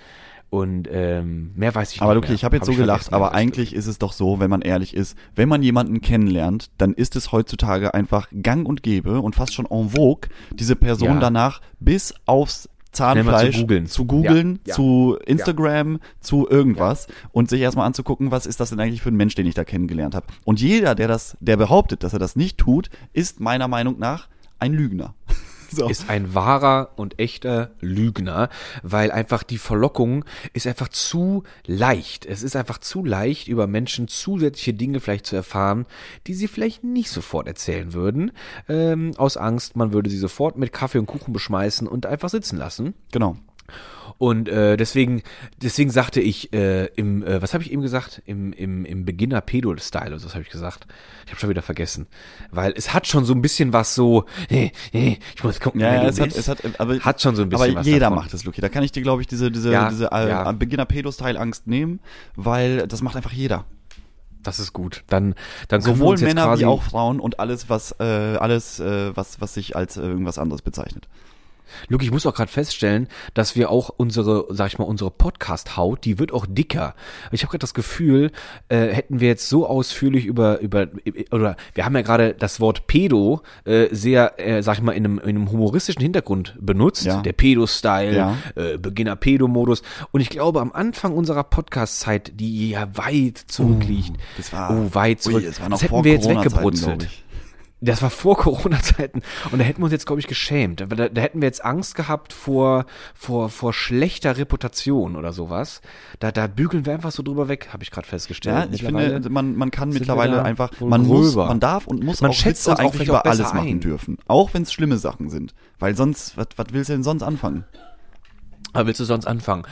Speaker 2: Und ähm, mehr weiß ich
Speaker 3: Aber
Speaker 2: nicht.
Speaker 3: Luki,
Speaker 2: mehr.
Speaker 3: ich habe jetzt
Speaker 2: Hab
Speaker 3: so gelacht, aber eigentlich ist es doch so, wenn man ehrlich ist, wenn man jemanden kennenlernt, dann ist es heutzutage einfach gang und gäbe und fast schon en vogue, diese Person
Speaker 2: Ja.
Speaker 3: danach bis aufs Zahnfleisch
Speaker 2: zu googeln.
Speaker 3: zu, googeln,
Speaker 2: Ja, ja.
Speaker 3: zu Instagram, zu irgendwas und sich erstmal anzugucken, was ist das denn eigentlich für ein Mensch, den ich da kennengelernt habe. Und jeder, der das, der behauptet, dass er das nicht tut, ist meiner Meinung nach ein Lügner. So.
Speaker 2: ist ein wahrer und echter Lügner, weil einfach die Verlockung ist einfach zu leicht. Es ist einfach zu leicht, über Menschen zusätzliche Dinge vielleicht zu erfahren, die sie vielleicht nicht sofort erzählen würden, ähm, aus Angst, man würde sie sofort mit Kaffee und Kuchen beschmeißen und einfach sitzen lassen.
Speaker 3: Genau.
Speaker 2: Und äh, deswegen, deswegen sagte ich äh, im, äh, was habe ich eben gesagt? Im, im, im Beginner-Pedo-Style oder so habe ich gesagt. Ich habe schon wieder vergessen. Weil es hat schon so ein bisschen was so, hey, hey, ich muss gucken,
Speaker 3: Ja, ja es hat, es hat, aber,
Speaker 2: Hat schon so ein bisschen
Speaker 3: aber
Speaker 2: was
Speaker 3: jeder
Speaker 2: davon.
Speaker 3: macht es, Luki. Da kann ich dir, glaube ich, diese, diese,
Speaker 2: Ja,
Speaker 3: diese äh,
Speaker 2: ja.
Speaker 3: Beginner-Pedo-Style-Angst nehmen, weil das macht einfach jeder.
Speaker 2: das ist gut. Dann, dann
Speaker 3: Sowohl Männer wie auch Frauen und alles, was, äh, alles, äh, was, was sich als äh, irgendwas anderes bezeichnet.
Speaker 2: Luke, ich muss auch gerade feststellen, dass wir auch unsere, sag ich mal, unsere Podcast-Haut, die wird auch dicker. Ich habe gerade das Gefühl, äh, hätten wir jetzt so ausführlich über, über, oder wir haben ja gerade das Wort Pedo äh, sehr, äh, sag ich mal, in einem, in einem humoristischen Hintergrund benutzt.
Speaker 3: Ja.
Speaker 2: Der Pedo-Style,
Speaker 3: Ja.
Speaker 2: äh, Beginner-Pedo-Modus. Und ich glaube, am Anfang unserer Podcast-Zeit, die ja weit zurückliegt,
Speaker 3: das war-
Speaker 2: oh, weit zurück,
Speaker 3: Ui, das war noch
Speaker 2: hätten wir jetzt weggebrutzelt. Das war vor Corona-Zeiten und da hätten wir uns jetzt, glaube ich, geschämt. Da, da hätten wir jetzt Angst gehabt vor, vor, vor schlechter Reputation oder sowas. Da, da bügeln wir einfach so drüber weg, habe ich gerade festgestellt.
Speaker 3: Ja, ich finde, man, man kann mittlerweile einfach, man muss,
Speaker 2: gröber.
Speaker 3: man darf und muss
Speaker 2: Man
Speaker 3: auch
Speaker 2: schätzt
Speaker 3: Witze eigentlich über alles machen
Speaker 2: ein.
Speaker 3: dürfen. Auch wenn es schlimme Sachen sind. Weil sonst, was, was willst du denn sonst anfangen?
Speaker 2: Aber willst du sonst anfangen?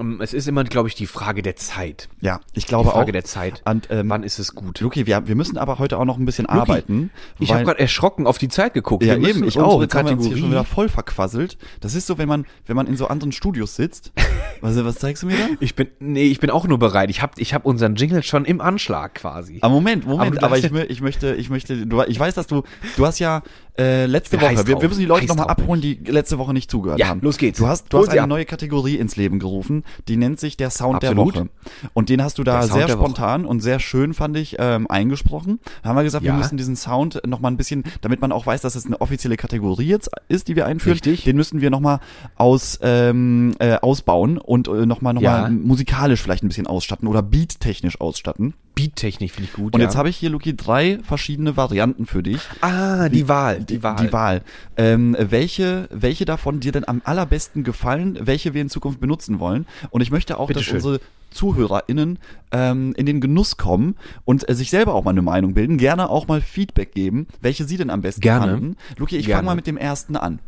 Speaker 2: Ähm, Es ist immer, glaube ich, die Frage der Zeit.
Speaker 3: Ja, ich
Speaker 2: Die
Speaker 3: glaube
Speaker 2: Frage
Speaker 3: auch.
Speaker 2: der Zeit.
Speaker 3: Und, ähm,
Speaker 2: Wann ist es gut?
Speaker 3: Luki, wir, wir müssen aber heute auch noch ein bisschen
Speaker 2: Luki,
Speaker 3: arbeiten.
Speaker 2: Ich habe gerade erschrocken auf die Zeit geguckt.
Speaker 3: Ja,
Speaker 2: Wir
Speaker 3: eben, ich auch. Jetzt haben wir uns hier schon
Speaker 2: Kategorie-
Speaker 3: wieder voll verquasselt. Das ist so, wenn man, wenn man in so anderen Studios sitzt. Was, was zeigst du mir da?
Speaker 2: Ich bin, nee, ich bin auch nur bereit. Ich habe ich hab unseren Jingle schon im Anschlag quasi.
Speaker 3: Ah, Moment, Moment, aber,
Speaker 2: darfst
Speaker 3: ich, ich möchte, ich möchte, du, ich weiß, dass du, du hast ja äh, letzte Woche, wir, wir müssen die Leute nochmal abholen, die letzte Woche nicht zugehört
Speaker 2: Ja,
Speaker 3: haben.
Speaker 2: los geht's.
Speaker 3: Du hast, du
Speaker 2: Hol
Speaker 3: hast eine
Speaker 2: ab.
Speaker 3: neue Kategorie ins Leben gerufen, die nennt sich der Sound
Speaker 2: Absolut.
Speaker 3: der Woche. Und den hast du da sehr
Speaker 2: der Woche.
Speaker 3: spontan und sehr schön, fand ich, ähm, eingesprochen. Da haben wir gesagt,
Speaker 2: Ja.
Speaker 3: wir müssen diesen Sound nochmal ein bisschen, damit man auch weiß, dass es eine offizielle Kategorie jetzt ist, die wir einführen,
Speaker 2: Richtig.
Speaker 3: den müssen wir nochmal aus, ähm, äh, ausbauen und äh, nochmal noch
Speaker 2: Ja.
Speaker 3: mal musikalisch vielleicht ein bisschen ausstatten oder beattechnisch ausstatten.
Speaker 2: Beattechnik finde ich gut.
Speaker 3: Und
Speaker 2: ja.
Speaker 3: jetzt habe ich hier, Luki, drei verschiedene Varianten für dich.
Speaker 2: Ah, die Wahl, die Wahl.
Speaker 3: Die Wahl. Ähm, welche, welche davon dir denn am allerbesten gefallen, welche wir in Zukunft benutzen wollen. Und ich möchte auch, dass
Speaker 2: Bitteschön.
Speaker 3: unsere ZuhörerInnen ähm, in den Genuss kommen und äh, sich selber auch mal eine Meinung bilden, gerne auch mal Feedback geben, welche sie denn am besten
Speaker 2: Gerne.
Speaker 3: fanden. Luki, ich fange mal mit dem ersten an.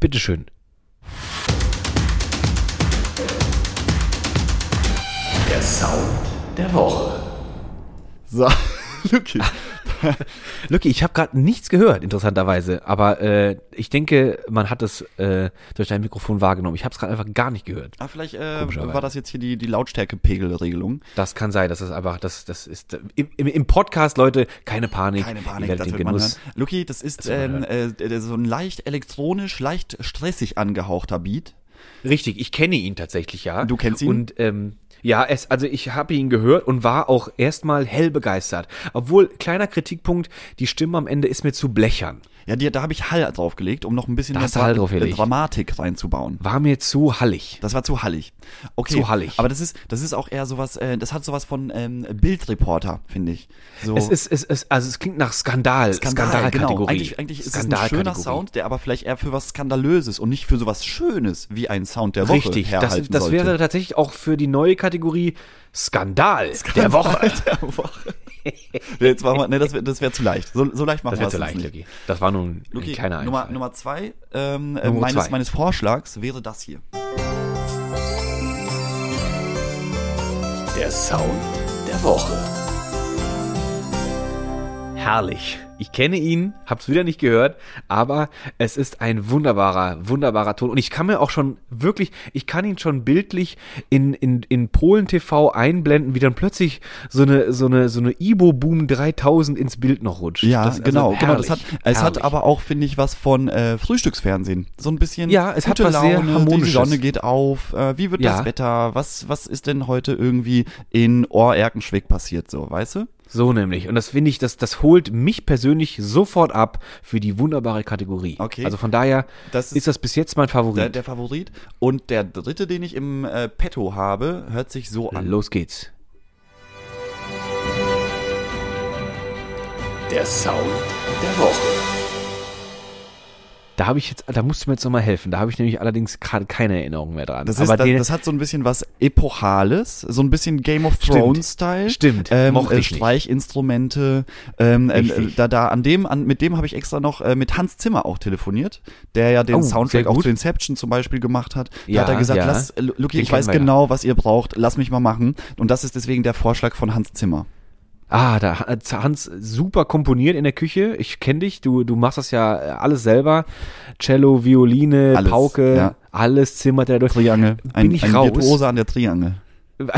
Speaker 2: Bitteschön.
Speaker 4: Der Sound der Woche.
Speaker 3: So, Luki.
Speaker 2: Lucky, ich habe gerade nichts gehört, interessanterweise. Aber äh, ich denke, man hat es äh, durch dein Mikrofon wahrgenommen. Ich habe es gerade einfach gar nicht gehört.
Speaker 3: Ah, vielleicht äh, war das jetzt hier die, die Lautstärke-Pegelregelung.
Speaker 2: Das kann sein, das ist einfach, das, das ist im, im, im Podcast, Leute, keine Panik.
Speaker 3: Keine Panik, das wird man hören.
Speaker 2: Genuss.
Speaker 3: Luki, das ist
Speaker 2: Das
Speaker 3: ähm, äh, so ein leicht elektronisch, leicht stressig angehauchter Beat.
Speaker 2: Richtig, ich kenne ihn tatsächlich, ja.
Speaker 3: Du kennst ihn?
Speaker 2: Und ähm, ja, es, also ich habe ihn gehört und war auch erstmal hell begeistert. Obwohl, kleiner Kritikpunkt, die Stimme am Ende ist mir zu blechern.
Speaker 3: Ja, die, da habe ich Hall draufgelegt, um noch ein bisschen
Speaker 2: Da
Speaker 3: mehr
Speaker 2: hast du Hall draufgelegt.
Speaker 3: Dramatik reinzubauen.
Speaker 2: War mir zu hallig.
Speaker 3: Das war zu hallig. Okay.
Speaker 2: Zu hallig.
Speaker 3: Aber das ist, das ist auch eher sowas, äh, das hat sowas von ähm, Bildreporter, finde ich. So.
Speaker 2: Es ist, es ist, also es klingt nach Skandal,
Speaker 3: Skandal,
Speaker 2: Skandalkategorie.
Speaker 3: genau. Eigentlich, eigentlich ist es ein schöner. Sound, der aber vielleicht eher für was Skandalöses und nicht für sowas Schönes wie ein Sound der Woche
Speaker 2: Richtig, das,
Speaker 3: herhalten
Speaker 2: das
Speaker 3: sollte.
Speaker 2: wäre tatsächlich auch für die neue Kategorie Skandal, der Woche.
Speaker 3: der Woche. Jetzt machen wir, ne, das wäre das wär zu leicht. So, so leicht machen
Speaker 2: Das
Speaker 3: wir es
Speaker 2: zu
Speaker 3: jetzt
Speaker 2: leicht,
Speaker 3: nicht.
Speaker 2: Luki. Das war nun ein
Speaker 3: Luki,
Speaker 2: kleiner
Speaker 3: Nummer,
Speaker 2: Einfall.
Speaker 3: Nummer zwei ähm, äh,
Speaker 2: Nummer
Speaker 3: meines,
Speaker 2: zwei.
Speaker 3: meines Vorschlags wäre das hier.
Speaker 4: Der Sound der Woche.
Speaker 2: Herrlich. Ich kenne ihn, hab's wieder nicht gehört, aber es ist ein wunderbarer, wunderbarer Ton. Und ich kann mir auch schon wirklich, ich kann ihn schon bildlich in, in, in Polen TV einblenden, wie dann plötzlich so eine, so eine, so eine Ibo Boom 3000 ins Bild noch rutscht.
Speaker 3: Ja,
Speaker 2: Das- also
Speaker 3: genau, genau. Das hat,
Speaker 2: herrlich,
Speaker 3: es hat
Speaker 2: herrlich.
Speaker 3: aber auch, finde ich, was von äh, Frühstücksfernsehen. So ein bisschen
Speaker 2: Ja, es hat was sehr
Speaker 3: Laune, die
Speaker 2: Harmonisches.
Speaker 3: Sonne geht auf. Äh, wie wird
Speaker 2: Ja.
Speaker 3: das Wetter? Was, was ist denn heute irgendwie in Ohr-Erkenschwick passiert, so, weißt du?
Speaker 2: So nämlich. Und das finde ich, das, das holt mich persönlich sofort ab für die wunderbare Kategorie.
Speaker 3: Okay.
Speaker 2: Also von daher
Speaker 3: Das
Speaker 2: ist, das bis jetzt mein Favorit.
Speaker 3: Der, der Favorit. Und der dritte, den ich im äh, Petto habe, hört sich so an.
Speaker 2: Los geht's.
Speaker 4: Der Sound der Woche.
Speaker 2: Da habe ich jetzt, da musst du mir jetzt nochmal helfen. Da habe ich nämlich allerdings gerade keine Erinnerung mehr dran.
Speaker 3: Das, ist, das, das hat so ein bisschen was Epochales, so ein bisschen Game of
Speaker 2: Stimmt.
Speaker 3: Thrones-Style.
Speaker 2: Stimmt,
Speaker 3: Ähm,
Speaker 2: mochte
Speaker 3: äh. Streichinstrumente. Ähm, ähm,
Speaker 2: Richtig.
Speaker 3: da, da, an dem, an, mit dem habe ich extra noch äh, mit Hans Zimmer auch telefoniert, der ja den
Speaker 2: Oh,
Speaker 3: Soundtrack auch zu Inception zum Beispiel gemacht hat. Da
Speaker 2: Ja,
Speaker 3: hat er gesagt,
Speaker 2: ja.
Speaker 3: lass, äh, Luki,
Speaker 2: Den
Speaker 3: ich weiß
Speaker 2: wir ja.
Speaker 3: genau, was ihr braucht, lass mich mal machen. Und das ist deswegen der Vorschlag von Hans Zimmer.
Speaker 2: Ah, da hat Hans super komponiert in der Küche. Ich kenne dich, du, du machst das ja äh, alles selber. Cello, Violine,
Speaker 3: Alles,
Speaker 2: Pauke,
Speaker 3: ja.
Speaker 2: alles zimmert er durch.
Speaker 3: Triangel. Ein,
Speaker 2: Bin ich
Speaker 3: ein
Speaker 2: raus?
Speaker 3: Virtuose an der Triangel.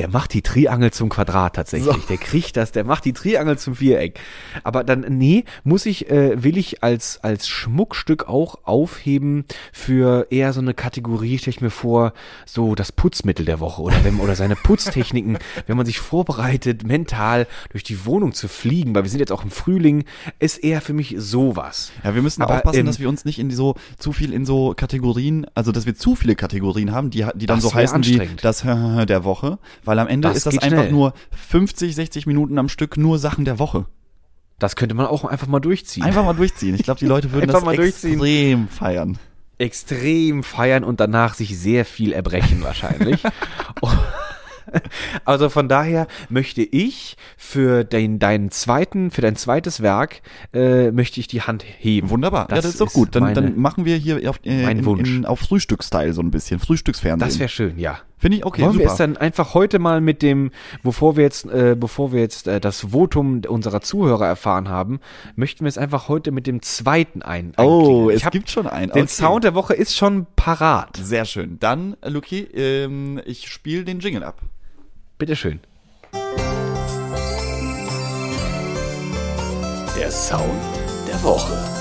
Speaker 2: Der macht die Triangel zum Quadrat tatsächlich.
Speaker 3: So.
Speaker 2: Der kriegt das, der macht die Triangel zum Viereck. Aber dann, nee, muss ich, äh, will ich als, als Schmuckstück auch aufheben für eher so eine Kategorie, stelle ich mir vor, so das Putzmittel der Woche oder wenn, oder seine Putztechniken, wenn man sich vorbereitet, mental durch die Wohnung zu fliegen, weil wir sind jetzt auch im Frühling, ist eher für mich sowas.
Speaker 3: Ja, wir müssen
Speaker 2: Aber,
Speaker 3: aufpassen,
Speaker 2: ähm,
Speaker 3: dass wir uns nicht in so zu viel in so Kategorien, also dass wir zu viele Kategorien haben, die, die dann so heißen wie das der Woche, weil am Ende
Speaker 2: Das
Speaker 3: ist das einfach
Speaker 2: schnell.
Speaker 3: nur 50, 60 Minuten am Stück nur Sachen der Woche.
Speaker 2: Das könnte man auch einfach mal durchziehen.
Speaker 3: Einfach mal durchziehen. Ich glaube, die Leute würden das
Speaker 2: mal durchziehen.
Speaker 3: extrem feiern.
Speaker 2: extrem feiern und danach sich sehr viel erbrechen wahrscheinlich. also von daher möchte ich für dein, deinen zweiten, für dein zweites Werk, äh, möchte ich die Hand heben.
Speaker 3: Wunderbar. ja, das ist doch gut. Dann,
Speaker 2: meine-
Speaker 3: dann machen wir hier auf, äh, in, in, auf Frühstücksstyle so ein bisschen. Frühstücksfernsehen.
Speaker 2: Das wäre schön, ja.
Speaker 3: Finde ich okay,
Speaker 2: Wollen wir
Speaker 3: super.
Speaker 2: es dann einfach heute mal mit dem, bevor wir jetzt, äh, bevor wir jetzt äh, das Votum unserer Zuhörer erfahren haben, möchten wir es einfach heute mit dem zweiten ein.
Speaker 3: oh, es
Speaker 2: ich hab,
Speaker 3: gibt schon einen.
Speaker 2: den
Speaker 3: Okay.
Speaker 2: Sound der Woche ist schon parat.
Speaker 3: Sehr schön. Dann, äh, Luki, ähm, ich spiele den Jingle ab.
Speaker 2: Bitteschön.
Speaker 4: Der Sound der Woche.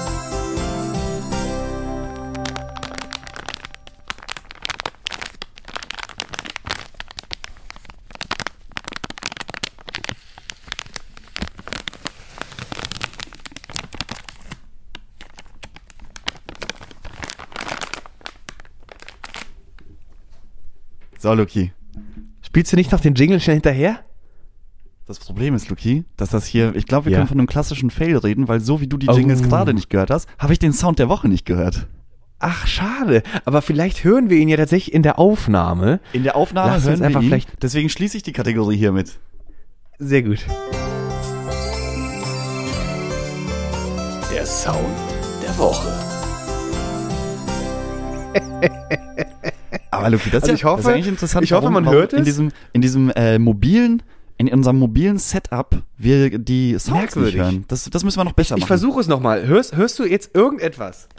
Speaker 3: So, Luki.
Speaker 2: Spielst du nicht noch den Jingle schnell hinterher?
Speaker 3: Das Problem ist, Luki, dass das hier, ich glaube, wir
Speaker 2: Ja.
Speaker 3: können von einem klassischen Fail reden, weil so wie du die
Speaker 2: Oh.
Speaker 3: Jingles gerade nicht gehört hast, habe ich den Sound der Woche nicht gehört.
Speaker 2: Ach, schade. Aber vielleicht hören wir ihn ja tatsächlich in der Aufnahme.
Speaker 3: In der Aufnahme
Speaker 2: Lass uns
Speaker 3: hören wir
Speaker 2: einfach
Speaker 3: ihn,
Speaker 2: vielleicht-
Speaker 3: deswegen schließe ich die Kategorie hiermit.
Speaker 2: Sehr gut.
Speaker 4: Der Sound der Woche.
Speaker 3: Aber Luki, das,
Speaker 2: Also
Speaker 3: ja,
Speaker 2: ich hoffe-
Speaker 3: das ist eigentlich interessant.
Speaker 2: ich hoffe,
Speaker 3: warum-
Speaker 2: man hört
Speaker 3: in
Speaker 2: es.
Speaker 3: diesem in diesem äh, mobilen in unserem mobilen Setup wir die Sounds
Speaker 2: Merkwürdig.
Speaker 3: nicht hören. Das, das müssen wir noch besser
Speaker 2: Ich
Speaker 3: machen.
Speaker 2: versuche es nochmal. Hörst, hörst du jetzt irgendetwas?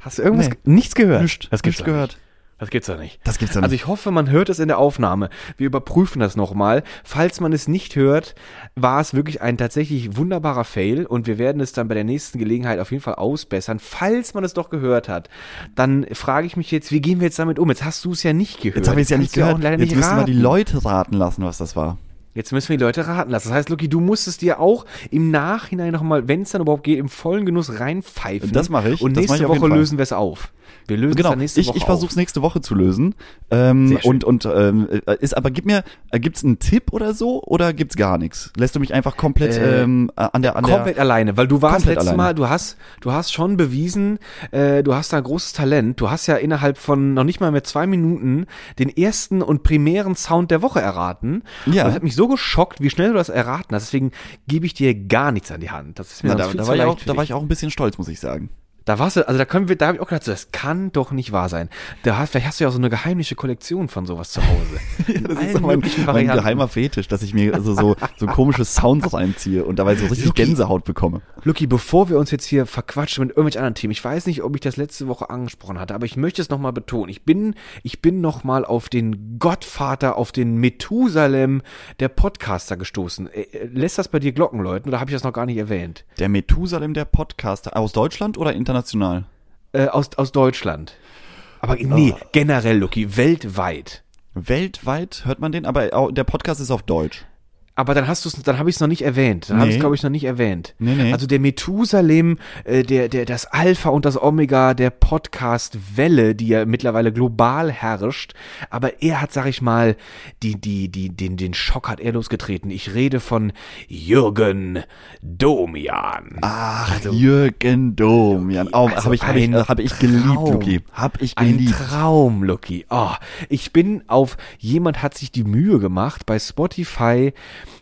Speaker 2: Hast du irgendwas?
Speaker 3: Nee.
Speaker 2: Nichts gehört?
Speaker 3: Nichts.
Speaker 2: Das gibt's
Speaker 3: Nichts gehört.
Speaker 2: Das gibt's doch nicht.
Speaker 3: Das gibt's doch
Speaker 2: Also
Speaker 3: nicht.
Speaker 2: ich hoffe, man hört es in der Aufnahme. Wir überprüfen das nochmal. Falls man es nicht hört, war es wirklich ein tatsächlich wunderbarer Fail und wir werden es dann bei der nächsten Gelegenheit auf jeden Fall ausbessern. Falls man es doch gehört hat, dann frage ich mich jetzt, wie gehen wir jetzt damit um? Jetzt hast du es ja nicht gehört.
Speaker 3: Jetzt habe ich es ja nicht gehört. Jetzt
Speaker 2: nicht
Speaker 3: müssen wir die
Speaker 2: raten.
Speaker 3: Leute raten lassen, was das war.
Speaker 2: Jetzt müssen wir die Leute raten lassen. Das heißt, Luki, du musst es dir auch im Nachhinein nochmal, wenn es dann überhaupt geht, im vollen Genuss reinpfeifen.
Speaker 3: Das mache ich.
Speaker 2: Und nächste Woche lösen wir es auf. Wir lösen es
Speaker 3: Genau,
Speaker 2: dann nächste
Speaker 3: ich,
Speaker 2: Woche
Speaker 3: ich versuche es nächste Woche zu lösen. Ähm,
Speaker 2: Sehr schön.
Speaker 3: und und ähm, äh, ist aber gib mir, äh, gibt's einen Tipp oder so oder gibt's gar nichts? Lässt du mich einfach komplett
Speaker 2: Äh,
Speaker 3: ähm, an der an
Speaker 2: Komplett
Speaker 3: der
Speaker 2: alleine, weil du warst letztes
Speaker 3: alleine.
Speaker 2: Mal, du hast, du hast schon bewiesen, äh, du hast da großes Talent. Du hast ja innerhalb von noch nicht mal mehr zwei Minuten den ersten und primären Sound der Woche erraten.
Speaker 3: Ja.
Speaker 2: Und das hat mich so geschockt, wie schnell du das erraten hast. Deswegen gebe ich dir gar nichts an die Hand. Das ist mir
Speaker 3: Na, da, da, war ich auch, da war ich auch ein bisschen stolz, muss ich sagen.
Speaker 2: Da warst du, also da können wir, da habe ich auch gedacht, so, das kann doch nicht wahr sein. Da hast, vielleicht hast du ja auch so eine geheimnische Kollektion von sowas zu Hause. In
Speaker 3: Das ist so mein, mein geheimer Fetisch, dass ich mir also so, so komische Sounds reinziehe und dabei so richtig
Speaker 2: Luki.
Speaker 3: Gänsehaut bekomme.
Speaker 2: Lucky, bevor wir uns jetzt hier verquatschen mit irgendwelchen anderen Themen, ich weiß nicht, ob ich das letzte Woche angesprochen hatte, aber ich möchte es nochmal betonen. Ich bin, ich bin nochmal auf den Gottvater, auf den Methusalem der Podcaster gestoßen. Äh, äh, Lässt das bei dir Glocken läuten oder habe ich das noch gar nicht erwähnt?
Speaker 3: Der Methusalem der Podcaster aus Deutschland oder international?
Speaker 2: Äh, aus, aus Deutschland. Aber nee,
Speaker 3: Oh.
Speaker 2: generell, Lucky, weltweit.
Speaker 3: Weltweit hört man den, aber der Podcast ist auf Deutsch.
Speaker 2: Aber dann hast du es, dann habe ich es noch nicht erwähnt. Dann habe ich
Speaker 3: Nee.
Speaker 2: es, glaube ich, noch nicht erwähnt.
Speaker 3: Nee, nee.
Speaker 2: Also der Methusalem, äh, der, der, das Alpha und das Omega der Podcast-Welle, die ja mittlerweile global herrscht. Aber er hat, sag ich mal, die, die, die, den, den Schock hat er losgetreten. Ich rede von Jürgen Domian.
Speaker 3: Ach, Jürgen Domian. Oh,
Speaker 2: Also
Speaker 3: habe ich, hab ich,
Speaker 2: ein
Speaker 3: hab ich geliebt,
Speaker 2: Traum.
Speaker 3: Luki. Hab ich
Speaker 2: Ein
Speaker 3: geliebt.
Speaker 2: Traum, Lucky. Oh, ich bin auf, jemand hat sich die Mühe gemacht, bei Spotify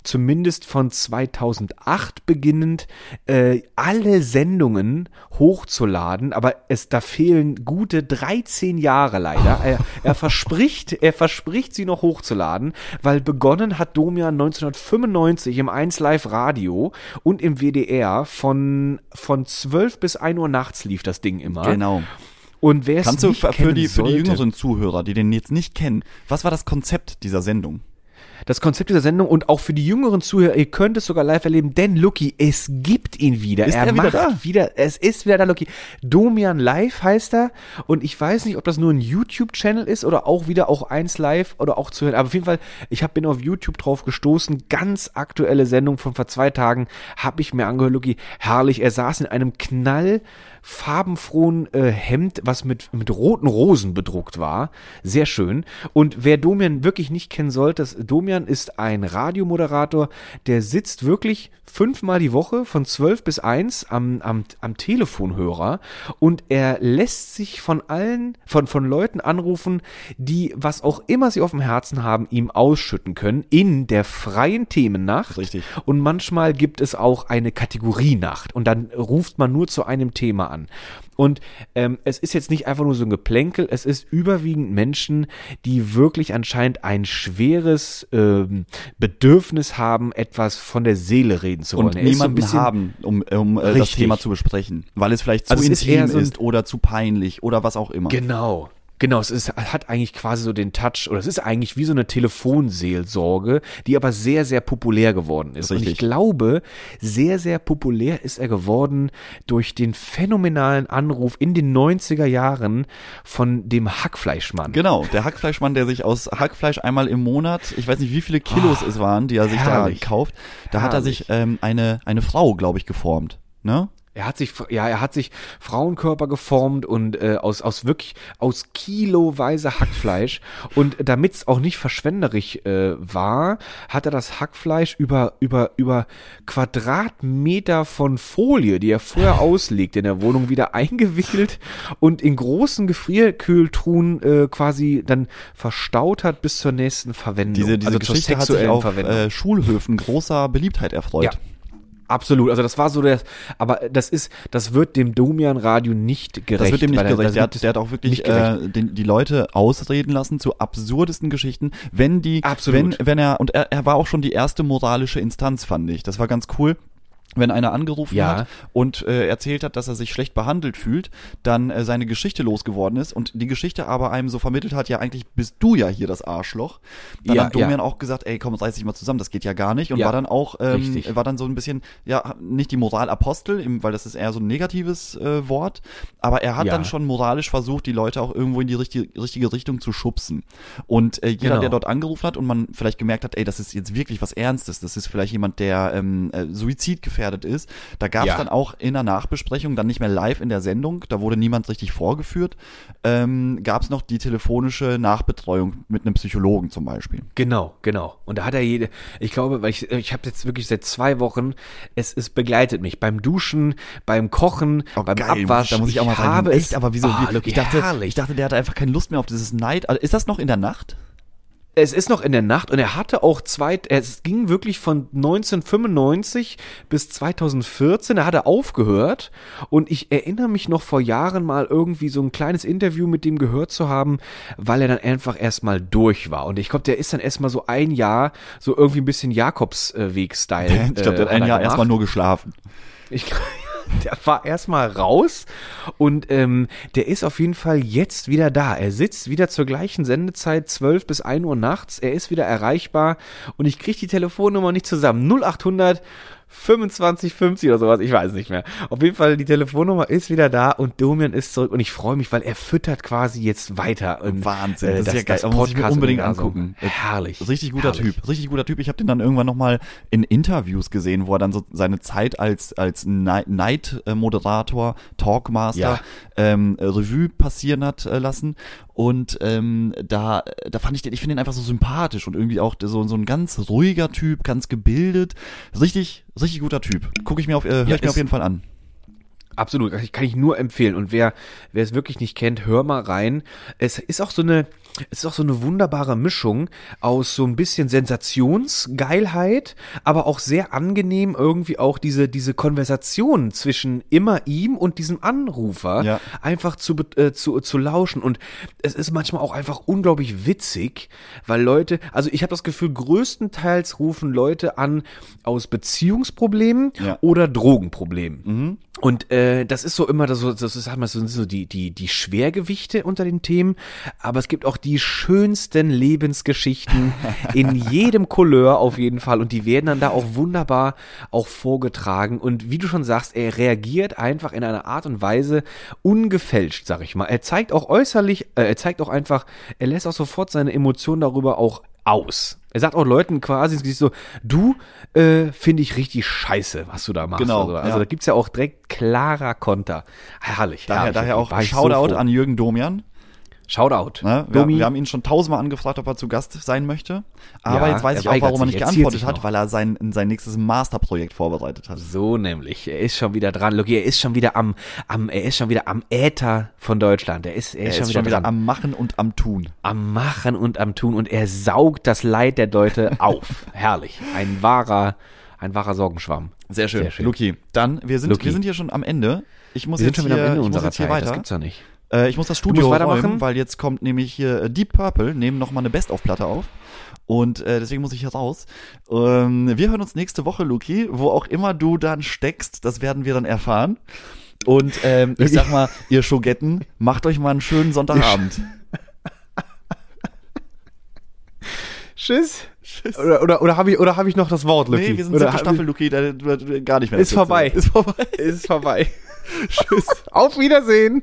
Speaker 2: zumindest von 2008 beginnend äh, alle Sendungen hochzuladen, aber es da fehlen gute 13 Jahre leider. Er, er verspricht, er verspricht sie noch hochzuladen, weil begonnen hat Domian 1995 im 1 Live Radio und im WDR von von 12 bis 1 Uhr nachts lief das Ding immer.
Speaker 3: Genau.
Speaker 2: Und wer es
Speaker 3: Kannst du
Speaker 2: nicht
Speaker 3: für, die, für die jüngeren Zuhörer, die den jetzt nicht kennen, was war das Konzept dieser Sendung?
Speaker 2: Das Konzept dieser Sendung und auch für die jüngeren Zuhörer, ihr könnt es sogar live erleben, denn Lucky, es gibt ihn wieder.
Speaker 3: Ist
Speaker 2: er
Speaker 3: er wieder
Speaker 2: macht
Speaker 3: da?
Speaker 2: wieder, es ist wieder da, Lucky. Domian Live heißt er und ich weiß nicht, ob das nur ein YouTube-Channel ist oder auch wieder auch eins live oder auch zu hören. Aber auf jeden Fall, ich hab, bin auf YouTube drauf gestoßen, ganz aktuelle Sendung von vor zwei Tagen, habe ich mir angehört, Lucky, herrlich. Er saß in einem knall farbenfrohen äh, Hemd, was mit, mit roten Rosen bedruckt war. Sehr schön. Und wer Domian wirklich nicht kennen sollte, Domian ist ein Radiomoderator, der sitzt wirklich fünfmal die Woche von zwölf bis eins am, am, am Telefonhörer und er lässt sich von allen, von, von Leuten anrufen, die was auch immer sie auf dem Herzen haben, ihm ausschütten können in der freien Themennacht.
Speaker 3: Richtig.
Speaker 2: Und manchmal gibt es auch eine Kategorienacht und dann ruft man nur zu einem Thema an. Und ähm, es ist jetzt nicht einfach nur so ein Geplänkel, es ist überwiegend Menschen, die wirklich anscheinend ein schweres ähm, Bedürfnis haben, etwas von der Seele reden zu wollen.
Speaker 3: Und
Speaker 2: Er ist so
Speaker 3: niemanden
Speaker 2: bisschen-
Speaker 3: haben, um, um äh, das. Thema zu besprechen. Weil es vielleicht zu
Speaker 2: Also ist
Speaker 3: intim ist,
Speaker 2: so ein-
Speaker 3: oder zu peinlich oder was auch immer.
Speaker 2: Genau. Genau, es ist, hat eigentlich quasi so den Touch, oder es ist eigentlich wie so eine Telefonseelsorge, die aber sehr, sehr populär geworden ist. Und ich
Speaker 3: Richtig.
Speaker 2: glaube, sehr, sehr populär ist er geworden durch den phänomenalen Anruf in den 90er Jahren von dem Hackfleischmann.
Speaker 3: Genau, der Hackfleischmann, der sich aus Hackfleisch einmal im Monat, ich weiß nicht, wie viele Kilos es waren, die er sich
Speaker 2: Oh, herrlich.
Speaker 3: da kauft, da hat er
Speaker 2: Herrlich.
Speaker 3: sich ähm, eine, eine Frau, glaube ich, geformt. Ne?
Speaker 2: Er hat sich, ja, er hat sich Frauenkörper geformt und äh, aus, aus wirklich, aus kiloweise Hackfleisch. Und damit es auch nicht verschwenderisch äh, war, hat er das Hackfleisch über, über, über Quadratmeter von Folie, die er vorher auslegt in der Wohnung, wieder eingewickelt und in großen Gefrierkühltruhen äh, quasi dann verstaut hat bis zur nächsten Verwendung.
Speaker 3: Diese, diese
Speaker 2: also zur
Speaker 3: Geschichte hat sich
Speaker 2: sexuellen
Speaker 3: auf
Speaker 2: Verwendung.
Speaker 3: äh, Schulhöfen großer Beliebtheit erfreut.
Speaker 2: Ja. Absolut, also das war so der, aber das ist, das wird dem Domian Radio nicht gerecht.
Speaker 3: Das wird dem nicht
Speaker 2: er-
Speaker 3: gerecht. Der
Speaker 2: wird
Speaker 3: hat, der hat auch wirklich äh, den, die Leute ausreden lassen zu absurdesten Geschichten, wenn die,
Speaker 2: Absolut.
Speaker 3: wenn, wenn er, und er, er war auch schon die erste moralische Instanz, fand ich. Das war ganz cool. Wenn einer angerufen
Speaker 2: Ja.
Speaker 3: hat und äh, erzählt hat, dass er sich schlecht behandelt fühlt, dann äh, seine Geschichte losgeworden ist und die Geschichte aber einem so vermittelt hat, ja eigentlich bist du ja hier das Arschloch. Dann
Speaker 2: Ja,
Speaker 3: hat Domian
Speaker 2: ja.
Speaker 3: auch gesagt, ey komm, reiß dich mal zusammen, das geht ja gar nicht und war dann auch, ähm,
Speaker 2: richtig.
Speaker 3: war dann so ein bisschen, ja, nicht die Moralapostel, weil das ist eher so ein negatives äh, Wort, aber er hat dann schon moralisch versucht, die Leute auch irgendwo in die richtige, richtige Richtung zu schubsen. Und äh, jeder,
Speaker 2: Genau.
Speaker 3: der dort angerufen hat und man vielleicht gemerkt hat, ey, das ist jetzt wirklich was Ernstes, das ist vielleicht jemand, der ähm, äh, suizidgefährdet ist, da gab es
Speaker 2: Ja.
Speaker 3: dann auch in der Nachbesprechung, dann nicht mehr live in der Sendung, da wurde niemand richtig vorgeführt, ähm, gab es noch die telefonische Nachbetreuung mit einem Psychologen zum Beispiel.
Speaker 2: Genau, genau. Und da hat er jede, ich glaube, weil ich, ich habe jetzt wirklich seit zwei Wochen, es, es begleitet mich beim Duschen, beim Kochen,
Speaker 3: Oh,
Speaker 2: beim
Speaker 3: geil,
Speaker 2: Abwaschen.
Speaker 3: Da muss ich auch mal rein.
Speaker 2: habe
Speaker 3: Echt, aber wieso?
Speaker 2: Ah,
Speaker 3: wie,
Speaker 2: Lucky,
Speaker 3: ich, dachte,
Speaker 2: herrlich.
Speaker 3: ich dachte, der hatte einfach keine Lust mehr auf dieses Neid. Also, ist das noch in der Nacht?
Speaker 2: Es ist noch in der Nacht und er hatte auch zwei, es ging wirklich von 1995 bis 2014, da hat er aufgehört und ich erinnere mich noch vor Jahren mal irgendwie so ein kleines Interview mit dem gehört zu haben, weil er dann einfach erstmal durch war und ich glaube, der ist dann erstmal so ein Jahr so irgendwie ein bisschen Jakobsweg-Style.
Speaker 3: Ich glaube, der hat ein Jahr erstmal nur geschlafen.
Speaker 2: Ich glaub, der war erstmal raus und ähm, der ist auf jeden Fall jetzt wieder da. Er sitzt wieder zur gleichen Sendezeit, 12 bis 1 Uhr nachts. Er ist wieder erreichbar und ich kriege die Telefonnummer nicht zusammen. 0800 2550 oder sowas, ich weiß nicht mehr. Auf jeden Fall, die Telefonnummer ist wieder da und Domian ist zurück und ich freue mich, weil er füttert quasi jetzt weiter. Und,
Speaker 3: Wahnsinn,
Speaker 2: äh,
Speaker 3: das ist ja geil.
Speaker 2: Das
Speaker 3: Aber muss ich mir
Speaker 2: Podcast
Speaker 3: unbedingt angucken.
Speaker 2: Herrlich.
Speaker 3: Richtig guter
Speaker 2: herrlich.
Speaker 3: Typ, richtig guter Typ. Ich habe den dann irgendwann nochmal in Interviews gesehen, wo er dann so seine Zeit als, als Ni- Night-Moderator, Talkmaster,
Speaker 2: Ja.
Speaker 3: ähm, Revue passieren hat äh, lassen. Und ähm, da, da fand ich den, ich finde ihn einfach so sympathisch und irgendwie auch so, so ein ganz ruhiger Typ, ganz gebildet. Richtig, richtig guter Typ. Gucke ich mir auf, äh, hör
Speaker 2: Ja,
Speaker 3: ich mir auf jeden Fall an.
Speaker 2: Absolut, kann ich- kann ich nur empfehlen. Und wer, wer es wirklich nicht kennt, hör mal rein. Es ist auch so eine, es ist auch so eine wunderbare Mischung aus so ein bisschen Sensationsgeilheit, aber auch sehr angenehm irgendwie auch diese, diese Konversation zwischen immer ihm und diesem Anrufer
Speaker 3: Ja.
Speaker 2: einfach zu, äh, zu, zu lauschen. Und es ist manchmal auch einfach unglaublich witzig, weil Leute, also ich habe das Gefühl, größtenteils rufen Leute an aus Beziehungsproblemen
Speaker 3: Ja.
Speaker 2: oder Drogenproblemen. Und äh, das ist so immer das, das ist, sag mal, so, so die, die, die Schwergewichte unter den Themen, aber es gibt auch die schönsten Lebensgeschichten in jedem Couleur auf jeden Fall und die werden dann da auch wunderbar auch vorgetragen und wie du schon sagst, er reagiert einfach in einer Art und Weise ungefälscht, sag ich mal. Er zeigt auch äußerlich, äh, er zeigt auch einfach, er lässt auch sofort seine Emotionen darüber auch aus. Er sagt auch Leuten quasi ins Gesicht so, du äh, finde ich richtig scheiße, was du da machst.
Speaker 3: Genau,
Speaker 2: Also, also
Speaker 3: ja.
Speaker 2: da gibt's ja auch direkt klarer Konter. Herrlich.
Speaker 3: Daher,
Speaker 2: herrlich.
Speaker 3: daher auch
Speaker 2: so
Speaker 3: Shoutout
Speaker 2: froh.
Speaker 3: an Jürgen Domian.
Speaker 2: Shoutout.
Speaker 3: Ne? Wir, wir haben ihn schon tausendmal angefragt, ob er zu Gast sein möchte. Aber
Speaker 2: Ja,
Speaker 3: jetzt weiß ich auch, warum er nicht geantwortet hat, weil er sein, sein nächstes Masterprojekt vorbereitet hat.
Speaker 2: so nämlich. Er ist schon wieder dran. Look, er ist schon wieder am, am, er ist schon wieder am Äther von Deutschland. Er ist, er
Speaker 3: Er
Speaker 2: ist, schon wieder,
Speaker 3: schon wieder am Machen und am Tun.
Speaker 2: am Machen und am Tun und er saugt das Leid der Leute auf. Herrlich. Ein wahrer, ein wahrer Sorgenschwamm.
Speaker 3: Sehr schön.
Speaker 2: Sehr schön.
Speaker 3: Luki, dann, wir sind,
Speaker 2: Luki.
Speaker 3: wir sind hier schon am Ende. Ich muss
Speaker 2: Wir sind
Speaker 3: jetzt
Speaker 2: schon wieder
Speaker 3: hier,
Speaker 2: am Ende unserer Zeit. Das
Speaker 3: weiter.
Speaker 2: gibt's doch nicht.
Speaker 3: Äh, ich muss das Studio
Speaker 2: weitermachen?
Speaker 3: räumen, weil jetzt kommt nämlich hier äh, Deep Purple, nehmen noch mal eine Best-of-Platte auf. Und äh, deswegen muss ich hier raus. Ähm, wir hören uns nächste Woche, Luki, wo auch immer du dann steckst, das werden wir dann erfahren. Und ähm, ich sag mal, ihr Schogetten, macht euch mal einen schönen Sonntagabend.
Speaker 2: Tschüss. Tschüss. Oder, oder, oder habe ich, oder hab ich noch das Wort, Lucky?
Speaker 3: Nee, wir sind
Speaker 2: oder
Speaker 3: Staffel, Luki, da, da, da, gar nicht mehr.
Speaker 2: Ist vorbei.
Speaker 3: Ist vorbei.
Speaker 2: Ist vorbei. Tschüss. Auf Wiedersehen.